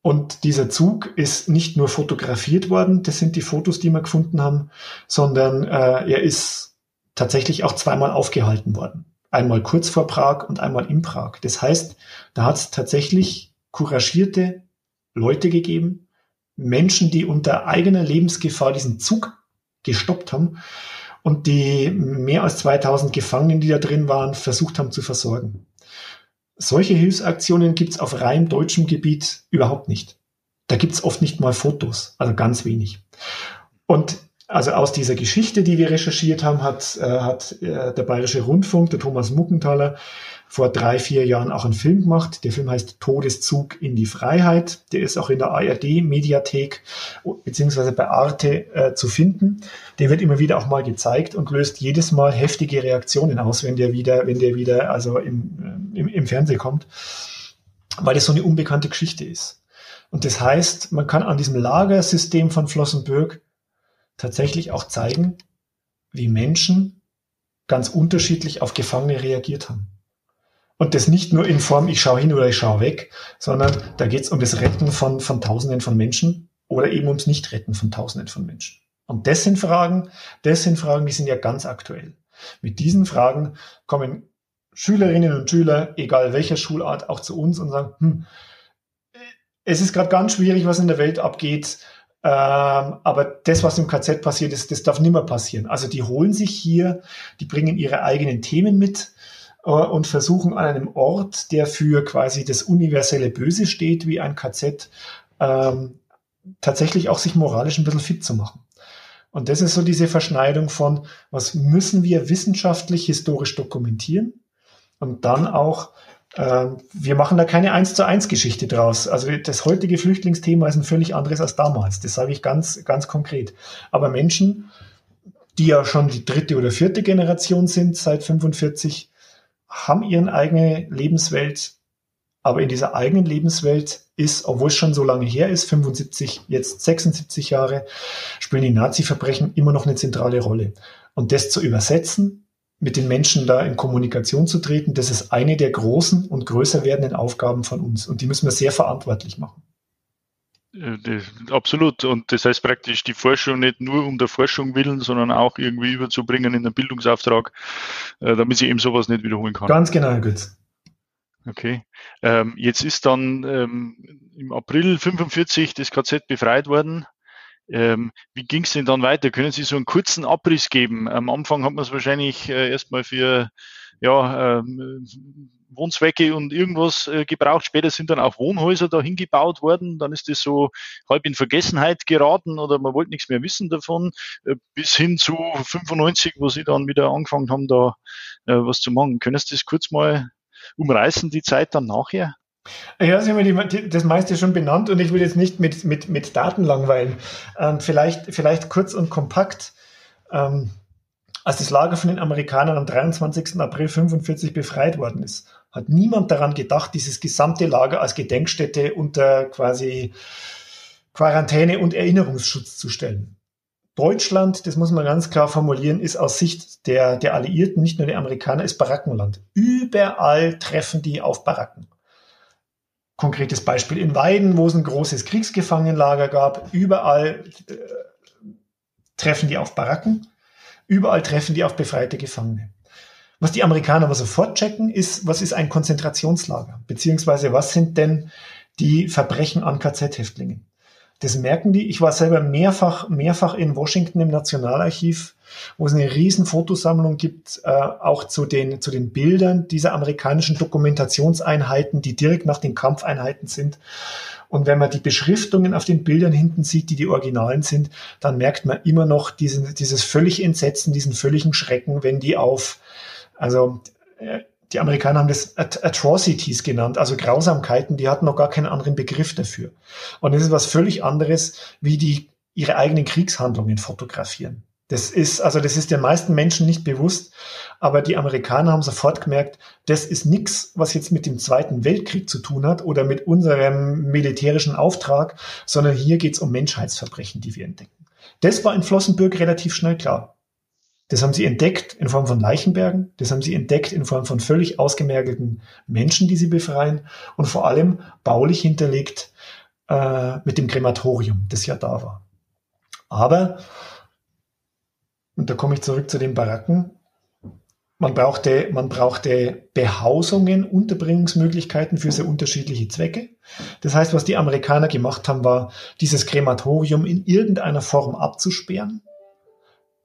Und dieser Zug ist nicht nur fotografiert worden, das sind die Fotos, die wir gefunden haben, sondern äh, er ist tatsächlich auch zweimal aufgehalten worden. Einmal kurz vor Prag und einmal in Prag. Das heißt, da hat es tatsächlich couragierte Leute gegeben, Menschen, die unter eigener Lebensgefahr diesen Zug gestoppt haben und die mehr als 2000 Gefangenen, die da drin waren, versucht haben zu versorgen. Solche Hilfsaktionen gibt es auf rein deutschem Gebiet überhaupt nicht. Da gibt es oft nicht mal Fotos, also ganz wenig. Und also aus dieser Geschichte, die wir recherchiert haben, hat, äh, hat äh, der Bayerische Rundfunk, der Thomas Muckenthaler, vor drei, vier Jahren auch einen Film gemacht. Der Film heißt Todeszug in die Freiheit. Der ist auch in der ARD-Mediathek beziehungsweise bei Arte äh, zu finden. Der wird immer wieder auch mal gezeigt und löst jedes Mal heftige Reaktionen aus, wenn der wieder, wenn der wieder also im, äh, im, im Fernsehen kommt, weil es so eine unbekannte Geschichte ist. Und das heißt, man kann an diesem Lagersystem von Flossenbürg tatsächlich auch zeigen, wie Menschen ganz unterschiedlich auf Gefangene reagiert haben. Und das nicht nur in Form, ich schaue hin oder ich schaue weg, sondern da geht es um das Retten von, von Tausenden von Menschen oder eben ums Nichtretten von Tausenden von Menschen. Und das sind Fragen, das sind Fragen, die sind ja ganz aktuell. Mit diesen Fragen kommen Schülerinnen und Schüler, egal welcher Schulart, auch zu uns und sagen, hm, es ist gerade ganz schwierig, was in der Welt abgeht. Ähm, aber das, was im KZ passiert ist, das darf nimmer passieren. Also die holen sich hier, die bringen ihre eigenen Themen mit äh, und versuchen an einem Ort, der für quasi das universelle Böse steht, wie ein KZ, ähm, tatsächlich auch sich moralisch ein bisschen fit zu machen. Und das ist so diese Verschneidung von, was müssen wir wissenschaftlich, historisch dokumentieren und dann auch wir machen da keine eins zu eins Geschichte draus. Also das heutige Flüchtlingsthema ist ein völlig anderes als damals. Das sage ich ganz, ganz konkret. Aber Menschen, die ja schon die dritte oder vierte Generation sind seit 45, haben ihren eigene Lebenswelt. Aber in dieser eigenen Lebenswelt ist, obwohl es schon so lange her ist, 75, jetzt 76 Jahre, spielen die Nazi-Verbrechen immer noch eine zentrale Rolle. Und das zu übersetzen mit den Menschen da in Kommunikation zu treten, das ist eine der großen und größer werdenden Aufgaben von uns. Und die müssen wir sehr verantwortlich machen. Äh, absolut. Und das heißt praktisch, die Forschung nicht nur um der Forschung willen, sondern auch irgendwie überzubringen in den Bildungsauftrag, äh, damit sie eben sowas nicht wiederholen kann. Ganz genau, Herr Götz. Okay. Ähm, jetzt ist dann ähm, im April 45 das KZ befreit worden. Ähm, wie ging es denn dann weiter? Können Sie so einen kurzen Abriss geben? Am Anfang hat man es wahrscheinlich äh, erstmal für ja, ähm, Wohnzwecke und irgendwas äh, gebraucht. Später sind dann auch Wohnhäuser dahin gebaut worden. Dann ist das so halb in Vergessenheit geraten oder man wollte nichts mehr wissen davon. Äh, bis hin zu 95, wo Sie dann wieder angefangen haben, da äh, was zu machen. Können Sie das kurz mal umreißen, die Zeit dann nachher? Ja, Sie haben das meiste schon benannt und ich will jetzt nicht mit, mit, mit Daten langweilen. Ähm, vielleicht, vielleicht kurz und kompakt. Ähm, als das Lager von den Amerikanern am 23. April 45 befreit worden ist, hat niemand daran gedacht, dieses gesamte Lager als Gedenkstätte unter quasi Quarantäne und Erinnerungsschutz zu stellen. Deutschland, das muss man ganz klar formulieren, ist aus Sicht der, der Alliierten, nicht nur der Amerikaner, ist Barackenland. Überall treffen die auf Baracken. Konkretes Beispiel in Weiden, wo es ein großes Kriegsgefangenenlager gab. Überall äh, treffen die auf Baracken. Überall treffen die auf befreite Gefangene. Was die Amerikaner aber sofort checken, ist, was ist ein Konzentrationslager? Beziehungsweise was sind denn die Verbrechen an KZ-Häftlingen? Das merken die. Ich war selber mehrfach, mehrfach in Washington im Nationalarchiv, wo es eine riesen Fotosammlung gibt, äh, auch zu den, zu den Bildern dieser amerikanischen Dokumentationseinheiten, die direkt nach den Kampfeinheiten sind. Und wenn man die Beschriftungen auf den Bildern hinten sieht, die die Originalen sind, dann merkt man immer noch diesen, dieses völlig Entsetzen, diesen völligen Schrecken, wenn die auf, also äh, die Amerikaner haben das Atrocities genannt, also Grausamkeiten, die hatten noch gar keinen anderen Begriff dafür. Und das ist was völlig anderes, wie die ihre eigenen Kriegshandlungen fotografieren. Das ist, also das ist den meisten Menschen nicht bewusst, aber die Amerikaner haben sofort gemerkt, das ist nichts, was jetzt mit dem Zweiten Weltkrieg zu tun hat oder mit unserem militärischen Auftrag, sondern hier geht es um Menschheitsverbrechen, die wir entdecken. Das war in Flossenbürg relativ schnell klar. Das haben sie entdeckt in Form von Leichenbergen, das haben sie entdeckt in Form von völlig ausgemergelten Menschen, die sie befreien und vor allem baulich hinterlegt äh, mit dem Krematorium, das ja da war. Aber, und da komme ich zurück zu den Baracken, man brauchte, man brauchte Behausungen, Unterbringungsmöglichkeiten für sehr unterschiedliche Zwecke. Das heißt, was die Amerikaner gemacht haben, war, dieses Krematorium in irgendeiner Form abzusperren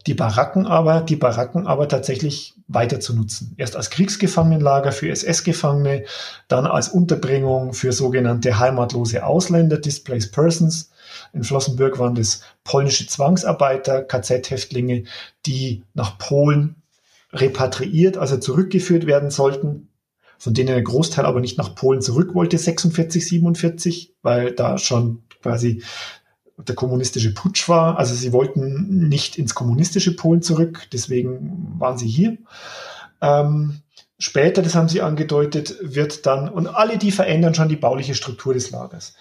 die Baracken aber, die Baracken aber tatsächlich weiter zu nutzen. Erst als Kriegsgefangenenlager für SS-Gefangene, dann als Unterbringung für sogenannte heimatlose Ausländer, Displaced Persons. In Flossenbürg waren das polnische Zwangsarbeiter, KZ-Häftlinge, die nach Polen repatriiert, also zurückgeführt werden sollten, von denen ein Großteil aber nicht nach Polen zurück wollte, 46, 47, weil da schon quasi der kommunistische Putsch war. Also sie wollten nicht ins kommunistische Polen zurück, deswegen waren sie hier. Ähm, später, das haben sie angedeutet, wird dann, und alle die verändern schon die bauliche Struktur des Lagers.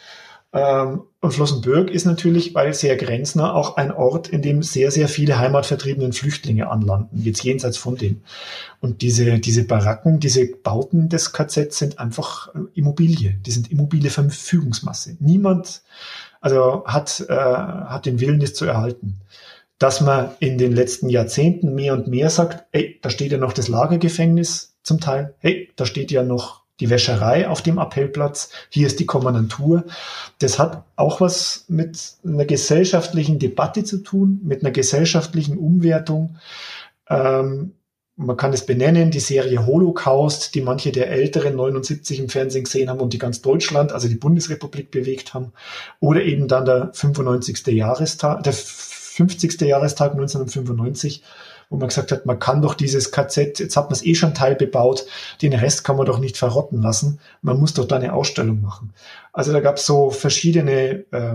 Ähm, und Flossenbürg ist natürlich, weil sehr grenznah, auch ein Ort, in dem sehr, sehr viele heimatvertriebenen Flüchtlinge anlanden, jetzt jenseits von dem. Und diese, diese Baracken, diese Bauten des KZ sind einfach Immobilie. Die sind immobile Verfügungsmasse. Niemand also hat, äh, hat den Willen, das zu erhalten. Dass man in den letzten Jahrzehnten mehr und mehr sagt, hey, da steht ja noch das Lagergefängnis zum Teil, hey, da steht ja noch die Wäscherei auf dem Appellplatz, hier ist die Kommandantur. Das hat auch was mit einer gesellschaftlichen Debatte zu tun, mit einer gesellschaftlichen Umwertung. Ähm, man kann es benennen, die Serie Holocaust, die manche der Älteren 79 im Fernsehen gesehen haben und die ganz Deutschland, also die Bundesrepublik bewegt haben. Oder eben dann der 95. Jahrestag, der 50. Jahrestag 1995, wo man gesagt hat, man kann doch dieses KZ, jetzt hat man es eh schon teilbebaut, den Rest kann man doch nicht verrotten lassen, man muss doch da eine Ausstellung machen. Also da gab es so verschiedene äh,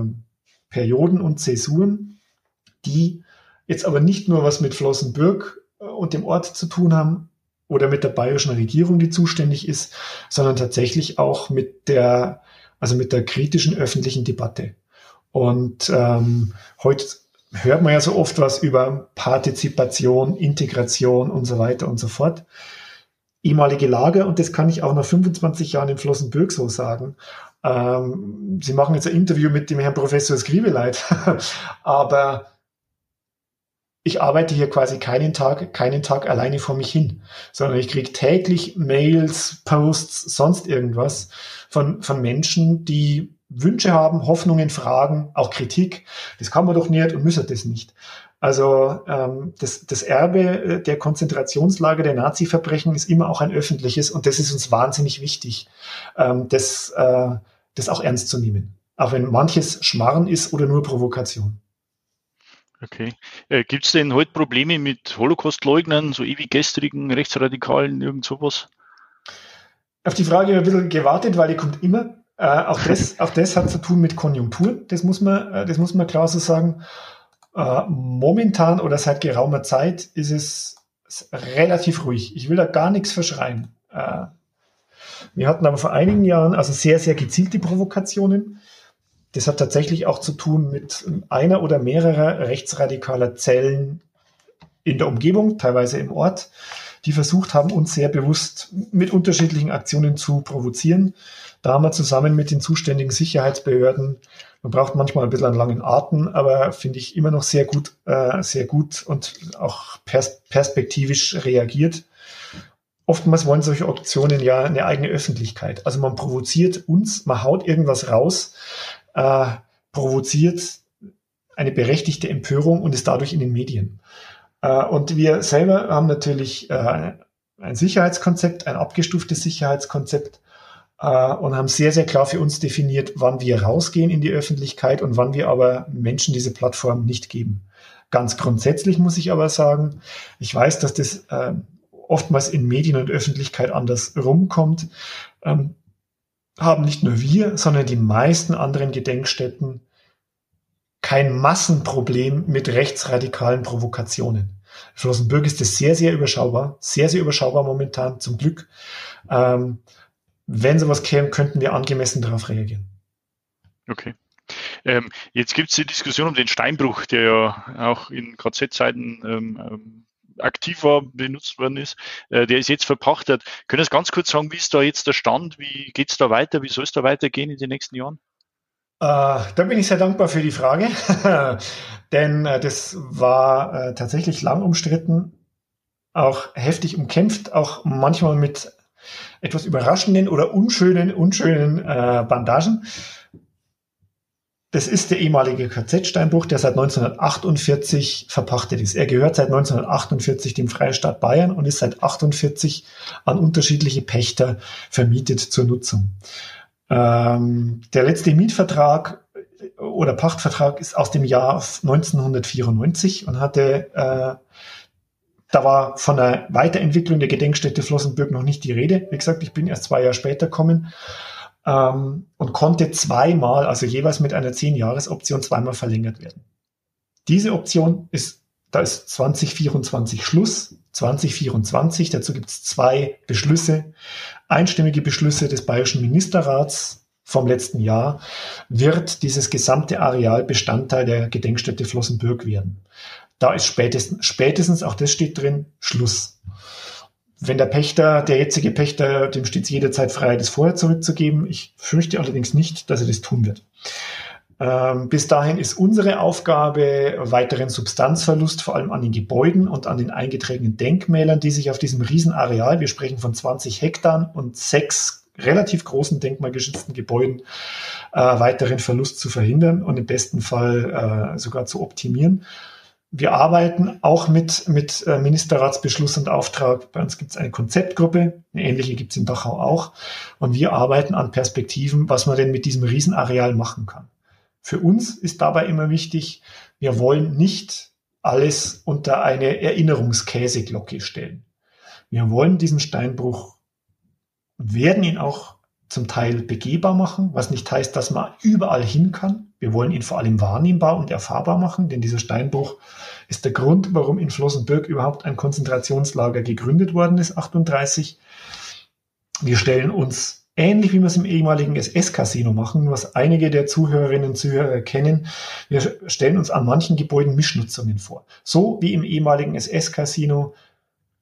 Perioden und Zäsuren, die jetzt aber nicht nur was mit Flossenbürg und dem Ort zu tun haben oder mit der bayerischen Regierung, die zuständig ist, sondern tatsächlich auch mit der, also mit der kritischen öffentlichen Debatte. Und ähm, heute hört man ja so oft was über Partizipation, Integration und so weiter und so fort. Ehemalige Lager, und das kann ich auch nach 25 Jahren in Flossenbürg so sagen. Ähm, Sie machen jetzt ein Interview mit dem Herrn Professor Skribeleit, [LAUGHS] aber ich arbeite hier quasi keinen Tag, keinen Tag alleine vor mich hin, sondern ich kriege täglich Mails, Posts, sonst irgendwas von, von Menschen, die Wünsche haben, Hoffnungen, Fragen, auch Kritik. Das kann man doch nicht und müsse das nicht. Also ähm, das, das Erbe äh, der Konzentrationslager der Nazi-Verbrechen ist immer auch ein öffentliches und das ist uns wahnsinnig wichtig, ähm, das, äh, das auch ernst zu nehmen. Auch wenn manches Schmarren ist oder nur Provokation. Okay. Äh, Gibt es denn heute Probleme mit Holocaust-Leugnern, so ewig gestrigen Rechtsradikalen, irgend sowas? Auf die Frage ein bisschen gewartet, weil die kommt immer. Äh, auch, [LAUGHS] das, auch das hat zu tun mit Konjunktur. Das muss man, äh, das muss man klar so sagen. Äh, momentan oder seit geraumer Zeit ist es relativ ruhig. Ich will da gar nichts verschreien. Äh, wir hatten aber vor einigen Jahren also sehr, sehr gezielte Provokationen. Das hat tatsächlich auch zu tun mit einer oder mehrerer rechtsradikaler Zellen in der Umgebung, teilweise im Ort, die versucht haben, uns sehr bewusst mit unterschiedlichen Aktionen zu provozieren. Da haben wir zusammen mit den zuständigen Sicherheitsbehörden, man braucht manchmal ein bisschen einen langen Atem, aber finde ich immer noch sehr gut, äh, sehr gut und auch pers perspektivisch reagiert. Oftmals wollen solche Aktionen ja eine eigene Öffentlichkeit. Also man provoziert uns, man haut irgendwas raus, äh, provoziert eine berechtigte Empörung und ist dadurch in den Medien. Äh, und wir selber haben natürlich äh, ein Sicherheitskonzept, ein abgestuftes Sicherheitskonzept äh, und haben sehr, sehr klar für uns definiert, wann wir rausgehen in die Öffentlichkeit und wann wir aber Menschen diese Plattform nicht geben. Ganz grundsätzlich muss ich aber sagen, ich weiß, dass das äh, oftmals in Medien und Öffentlichkeit anders rumkommt, ähm, haben nicht nur wir, sondern die meisten anderen Gedenkstätten kein Massenproblem mit rechtsradikalen Provokationen. Flossenbürg ist das sehr, sehr überschaubar, sehr, sehr überschaubar momentan, zum Glück. Ähm, wenn sowas käme, könnten wir angemessen darauf reagieren. Okay. Ähm, jetzt gibt es die Diskussion um den Steinbruch, der ja auch in KZ-Zeiten ähm, aktiv war, benutzt worden ist. Äh, der ist jetzt verpachtet. Können Sie ganz kurz sagen, wie ist da jetzt der Stand? Wie geht es da weiter? Wie soll es da weitergehen in den nächsten Jahren? Äh, da bin ich sehr dankbar für die Frage, [LAUGHS] denn äh, das war äh, tatsächlich lang umstritten, auch heftig umkämpft, auch manchmal mit etwas überraschenden oder unschönen, unschönen äh, Bandagen. Das ist der ehemalige KZ-Steinbruch, der seit 1948 verpachtet ist. Er gehört seit 1948 dem Freistaat Bayern und ist seit 48 an unterschiedliche Pächter vermietet zur Nutzung. Ähm, der letzte Mietvertrag oder Pachtvertrag ist aus dem Jahr 1994 und hatte, äh, da war von der Weiterentwicklung der Gedenkstätte Flossenbürg noch nicht die Rede. Wie gesagt, ich bin erst zwei Jahre später gekommen ähm, und konnte zweimal, also jeweils mit einer zehn-Jahres-Option zweimal verlängert werden. Diese Option ist, da ist 2024 Schluss. 2024. Dazu gibt es zwei Beschlüsse, einstimmige Beschlüsse des Bayerischen Ministerrats vom letzten Jahr, wird dieses gesamte Areal Bestandteil der Gedenkstätte Flossenbürg werden. Da ist spätestens, spätestens, auch das steht drin, Schluss. Wenn der Pächter, der jetzige Pächter, dem steht es jederzeit frei, das vorher zurückzugeben. Ich fürchte allerdings nicht, dass er das tun wird. Ähm, bis dahin ist unsere Aufgabe weiteren Substanzverlust, vor allem an den Gebäuden und an den eingetragenen Denkmälern, die sich auf diesem Riesenareal, wir sprechen von 20 Hektar und sechs relativ großen denkmalgeschützten Gebäuden, äh, weiteren Verlust zu verhindern und im besten Fall äh, sogar zu optimieren. Wir arbeiten auch mit, mit äh, Ministerratsbeschluss und Auftrag. Bei uns gibt es eine Konzeptgruppe, eine ähnliche gibt es in Dachau auch. Und wir arbeiten an Perspektiven, was man denn mit diesem Riesenareal machen kann. Für uns ist dabei immer wichtig, wir wollen nicht alles unter eine Erinnerungskäseglocke stellen. Wir wollen diesen Steinbruch werden ihn auch zum Teil begehbar machen, was nicht heißt, dass man überall hin kann. Wir wollen ihn vor allem wahrnehmbar und erfahrbar machen, denn dieser Steinbruch ist der Grund, warum in Flossenbürg überhaupt ein Konzentrationslager gegründet worden ist, 38. Wir stellen uns ähnlich wie wir es im ehemaligen SS-Casino machen, was einige der Zuhörerinnen und Zuhörer kennen. Wir stellen uns an manchen Gebäuden Mischnutzungen vor. So wie im ehemaligen SS-Casino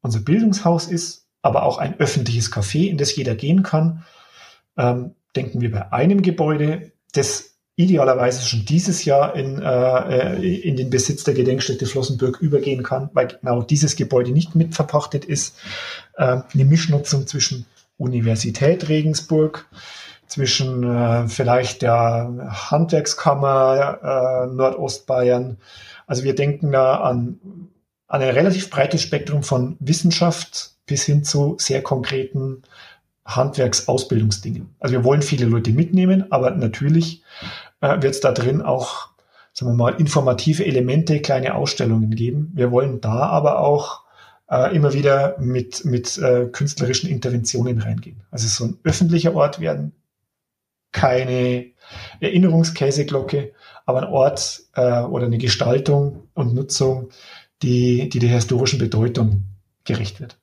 unser Bildungshaus ist, aber auch ein öffentliches Café, in das jeder gehen kann, ähm, denken wir bei einem Gebäude, das idealerweise schon dieses Jahr in, äh, in den Besitz der Gedenkstätte Flossenbürg übergehen kann, weil genau dieses Gebäude nicht mitverpachtet ist. Äh, eine Mischnutzung zwischen Universität Regensburg, zwischen äh, vielleicht der Handwerkskammer äh, Nordostbayern. Also wir denken da an, an ein relativ breites Spektrum von Wissenschaft bis hin zu sehr konkreten Handwerksausbildungsdingen. Also wir wollen viele Leute mitnehmen, aber natürlich äh, wird es da drin auch, sagen wir mal, informative Elemente, kleine Ausstellungen geben. Wir wollen da aber auch äh, immer wieder mit, mit äh, künstlerischen Interventionen reingehen. Also es soll ein öffentlicher Ort werden, keine Erinnerungskäseglocke, aber ein Ort äh, oder eine Gestaltung und Nutzung, die, die der historischen Bedeutung gerecht wird.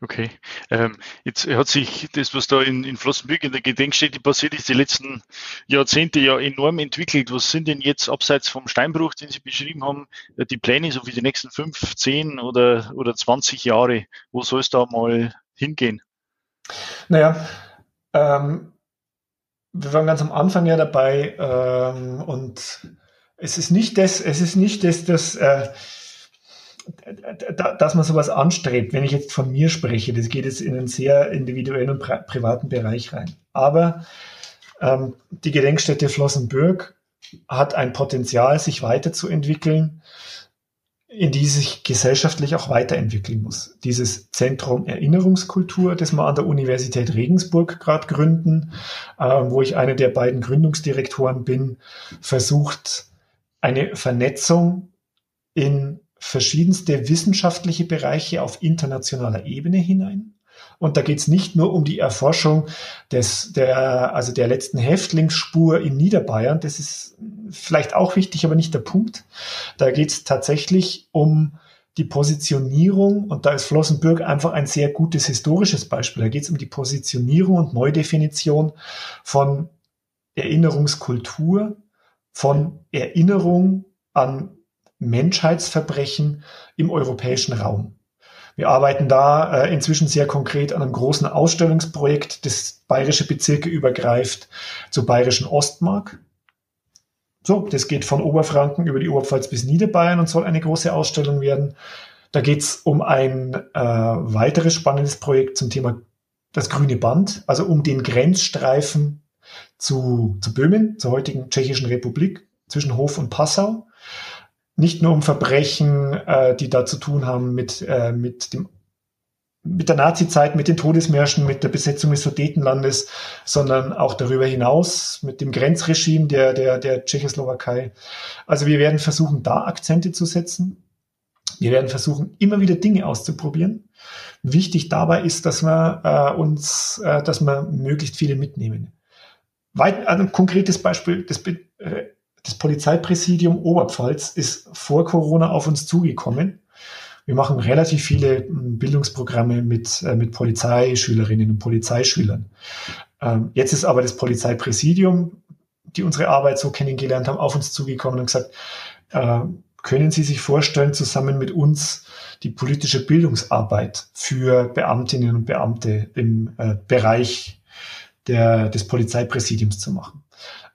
Okay. Ähm, jetzt hat sich das, was da in, in Flossenbürg in der Gedenkstätte passiert ist, die letzten Jahrzehnte ja enorm entwickelt. Was sind denn jetzt abseits vom Steinbruch, den Sie beschrieben haben, äh, die Pläne so für die nächsten fünf, zehn oder, oder 20 Jahre? Wo soll es da mal hingehen? Naja, ähm, wir waren ganz am Anfang ja dabei ähm, und es ist nicht das, es ist nicht das, das äh, dass man sowas anstrebt, wenn ich jetzt von mir spreche, das geht jetzt in einen sehr individuellen und privaten Bereich rein. Aber ähm, die Gedenkstätte Flossenbürg hat ein Potenzial, sich weiterzuentwickeln, in die sich gesellschaftlich auch weiterentwickeln muss. Dieses Zentrum Erinnerungskultur, das wir an der Universität Regensburg gerade gründen, äh, wo ich einer der beiden Gründungsdirektoren bin, versucht eine Vernetzung in verschiedenste wissenschaftliche Bereiche auf internationaler Ebene hinein. Und da geht es nicht nur um die Erforschung des, der, also der letzten Häftlingsspur in Niederbayern. Das ist vielleicht auch wichtig, aber nicht der Punkt. Da geht es tatsächlich um die Positionierung, und da ist Flossenbürg einfach ein sehr gutes historisches Beispiel. Da geht es um die Positionierung und Neudefinition von Erinnerungskultur, von Erinnerung an Menschheitsverbrechen im europäischen Raum. Wir arbeiten da äh, inzwischen sehr konkret an einem großen Ausstellungsprojekt, das bayerische Bezirke übergreift zur bayerischen Ostmark. So, das geht von Oberfranken über die Oberpfalz bis Niederbayern und soll eine große Ausstellung werden. Da geht es um ein äh, weiteres spannendes Projekt zum Thema das grüne Band, also um den Grenzstreifen zu, zu Böhmen, zur heutigen Tschechischen Republik, zwischen Hof und Passau nicht nur um Verbrechen, äh, die da zu tun haben mit, äh, mit dem mit der Nazi-Zeit, mit den Todesmärschen, mit der Besetzung des Sudetenlandes, sondern auch darüber hinaus mit dem Grenzregime der, der, der Tschechoslowakei. Also wir werden versuchen, da Akzente zu setzen. Wir werden versuchen, immer wieder Dinge auszuprobieren. Wichtig dabei ist, dass wir äh, uns, äh, dass wir möglichst viele mitnehmen. Weit, also ein konkretes Beispiel, das äh, das Polizeipräsidium Oberpfalz ist vor Corona auf uns zugekommen. Wir machen relativ viele hm, Bildungsprogramme mit, äh, mit Polizeischülerinnen und Polizeischülern. Ähm, jetzt ist aber das Polizeipräsidium, die unsere Arbeit so kennengelernt haben, auf uns zugekommen und gesagt, äh, können Sie sich vorstellen, zusammen mit uns die politische Bildungsarbeit für Beamtinnen und Beamte im äh, Bereich der, des Polizeipräsidiums zu machen?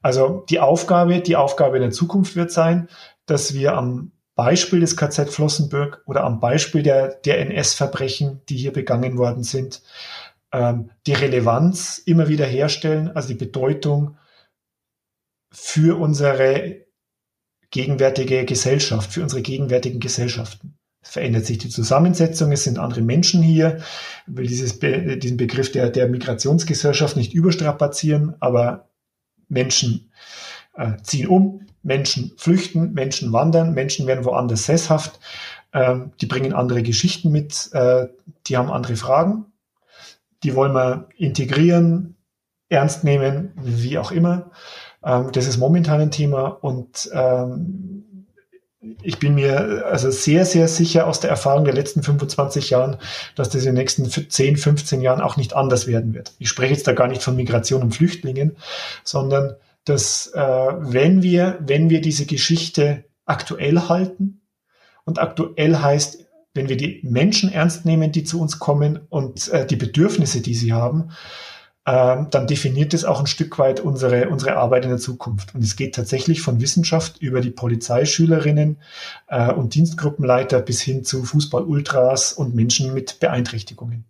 Also die Aufgabe, die Aufgabe der Zukunft wird sein, dass wir am Beispiel des KZ Flossenbürg oder am Beispiel der, der NS-Verbrechen, die hier begangen worden sind, ähm, die Relevanz immer wieder herstellen, also die Bedeutung für unsere gegenwärtige Gesellschaft, für unsere gegenwärtigen Gesellschaften. Es verändert sich die Zusammensetzung, es sind andere Menschen hier. Ich will dieses, diesen Begriff der, der Migrationsgesellschaft nicht überstrapazieren, aber Menschen äh, ziehen um, Menschen flüchten, Menschen wandern, Menschen werden woanders sesshaft, ähm, die bringen andere Geschichten mit, äh, die haben andere Fragen, die wollen wir integrieren, ernst nehmen, wie auch immer. Ähm, das ist momentan ein Thema und ähm, ich bin mir also sehr, sehr sicher aus der Erfahrung der letzten 25 Jahren, dass das in den nächsten 10, 15 Jahren auch nicht anders werden wird. Ich spreche jetzt da gar nicht von Migration und Flüchtlingen, sondern dass äh, wenn wir, wenn wir diese Geschichte aktuell halten, und aktuell heißt, wenn wir die Menschen ernst nehmen, die zu uns kommen und äh, die Bedürfnisse, die sie haben, ähm, dann definiert es auch ein Stück weit unsere, unsere Arbeit in der Zukunft. Und es geht tatsächlich von Wissenschaft über die Polizeischülerinnen äh, und Dienstgruppenleiter bis hin zu Fußball-Ultras und Menschen mit Beeinträchtigungen.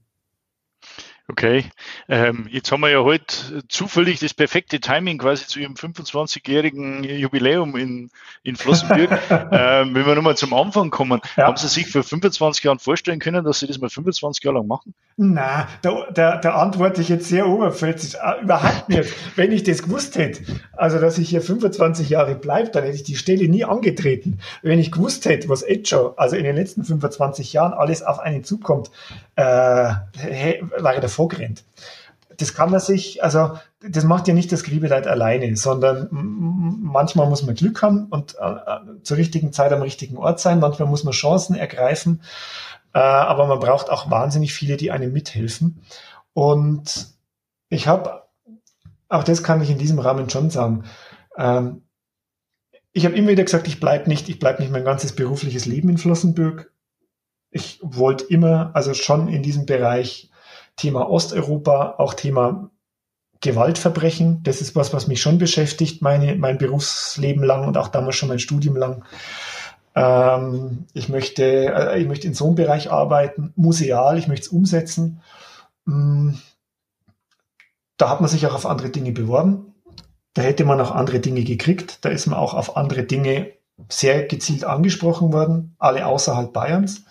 Okay, ähm, jetzt haben wir ja heute zufällig das perfekte Timing quasi zu Ihrem 25-jährigen Jubiläum in, in Flossenbürg. [LAUGHS] ähm, wenn wir nochmal zum Anfang kommen, ja. haben Sie sich für 25 Jahren vorstellen können, dass Sie das mal 25 Jahre lang machen? Na, da, da, da antworte ich jetzt sehr oberflächlich. Überhaupt nicht. wenn ich das gewusst hätte, also dass ich hier 25 Jahre bleibe, dann hätte ich die Stelle nie angetreten. Wenn ich gewusst hätte, was jetzt also in den letzten 25 Jahren alles auf einen zukommt, äh, wäre der vorgerannt. Das kann man sich, also das macht ja nicht das Griebeleid alleine, sondern manchmal muss man Glück haben und äh, äh, zur richtigen Zeit am richtigen Ort sein. Manchmal muss man Chancen ergreifen, äh, aber man braucht auch wahnsinnig viele, die einem mithelfen. Und ich habe, auch das kann ich in diesem Rahmen schon sagen, ähm, ich habe immer wieder gesagt, ich bleibe nicht, ich bleibe nicht mein ganzes berufliches Leben in Flossenbürg. Ich wollte immer, also schon in diesem Bereich Thema Osteuropa, auch Thema Gewaltverbrechen. Das ist was, was mich schon beschäftigt, meine, mein Berufsleben lang und auch damals schon mein Studium lang. Ähm, ich, möchte, äh, ich möchte in so einem Bereich arbeiten, museal, ich möchte es umsetzen. Mm, da hat man sich auch auf andere Dinge beworben. Da hätte man auch andere Dinge gekriegt. Da ist man auch auf andere Dinge sehr gezielt angesprochen worden, alle außerhalb Bayerns.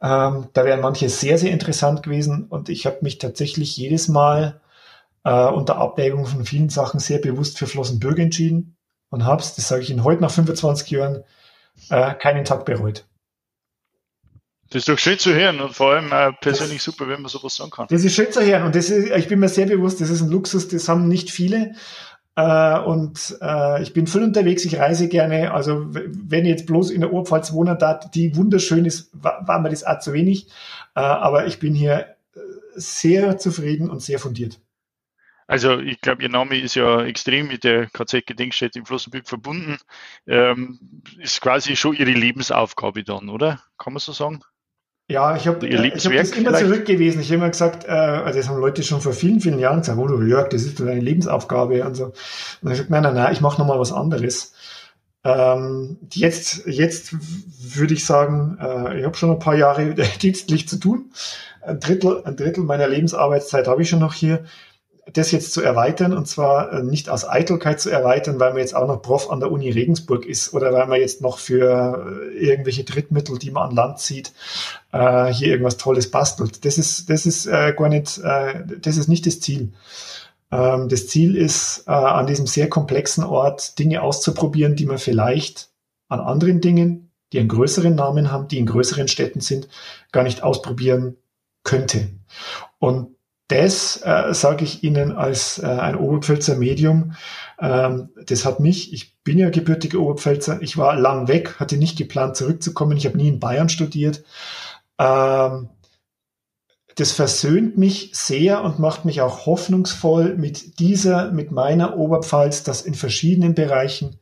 Ähm, da wären manche sehr, sehr interessant gewesen und ich habe mich tatsächlich jedes Mal äh, unter Abwägung von vielen Sachen sehr bewusst für Flossenbürg entschieden und habe es, das sage ich Ihnen heute nach 25 Jahren, äh, keinen Tag bereut. Das ist doch schön zu hören und vor allem äh, persönlich das, super, wenn man sowas sagen kann. Das ist schön zu hören und das ist, ich bin mir sehr bewusst, das ist ein Luxus, das haben nicht viele. Äh, und äh, ich bin viel unterwegs, ich reise gerne. Also wenn ich jetzt bloß in der Oberpfalz wohne, da die wunderschön ist, war, war mir das auch zu wenig. Äh, aber ich bin hier äh, sehr zufrieden und sehr fundiert. Also ich glaube, Ihr Name ist ja extrem mit der KZ-Gedenkstätte in Flossenbürg verbunden. Ähm, ist quasi schon Ihre Lebensaufgabe dann, oder? Kann man so sagen? Ja, ich habe äh, ich hab das immer vielleicht? zurückgewiesen. Ich habe immer gesagt, äh, also das haben Leute schon vor vielen, vielen Jahren gesagt, oh, Jörg, das ist deine Lebensaufgabe und so. Und dann habe ich gesagt, nein, nein, nein, ich mache nochmal was anderes. Ähm, jetzt, jetzt würde ich sagen, äh, ich habe schon ein paar Jahre [LAUGHS] dienstlich zu tun. Ein Drittel, ein Drittel meiner Lebensarbeitszeit habe ich schon noch hier das jetzt zu erweitern und zwar äh, nicht aus Eitelkeit zu erweitern, weil man jetzt auch noch Prof an der Uni Regensburg ist oder weil man jetzt noch für äh, irgendwelche Drittmittel, die man an Land zieht, äh, hier irgendwas Tolles bastelt. Das ist, das ist gar nicht, das ist nicht das Ziel. Ähm, das Ziel ist, an diesem sehr komplexen Ort Dinge auszuprobieren, die man vielleicht an anderen Dingen, die einen größeren Namen haben, die in größeren Städten sind, gar nicht ausprobieren könnte. Und das äh, sage ich Ihnen als äh, ein Oberpfälzer Medium. Ähm, das hat mich, ich bin ja gebürtiger Oberpfälzer, ich war lang weg, hatte nicht geplant zurückzukommen, ich habe nie in Bayern studiert. Ähm, das versöhnt mich sehr und macht mich auch hoffnungsvoll mit dieser, mit meiner Oberpfalz, dass in verschiedenen Bereichen,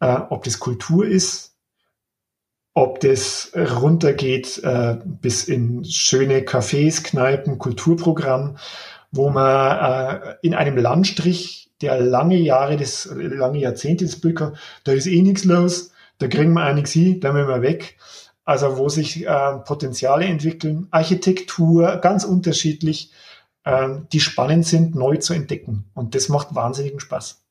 äh, ob das Kultur ist, ob das runtergeht äh, bis in schöne Cafés, Kneipen, Kulturprogramm, wo man äh, in einem Landstrich, der lange Jahre, des, lange Jahrzehnte des Bürger, da ist eh nichts los, da kriegen wir auch nichts hin, da müssen wir weg. Also wo sich äh, Potenziale entwickeln, Architektur, ganz unterschiedlich, äh, die spannend sind, neu zu entdecken. Und das macht wahnsinnigen Spaß.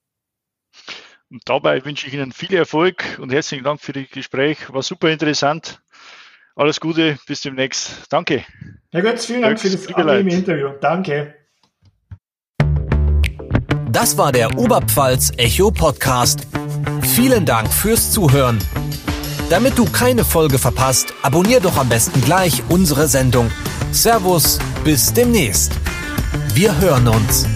Und dabei wünsche ich Ihnen viel Erfolg und herzlichen Dank für das Gespräch. War super interessant. Alles Gute, bis demnächst. Danke. Herr Götz, vielen Dank für das angenehme Interview. Danke. Das war der Oberpfalz Echo Podcast. Vielen Dank fürs Zuhören. Damit du keine Folge verpasst, abonnier doch am besten gleich unsere Sendung. Servus, bis demnächst. Wir hören uns.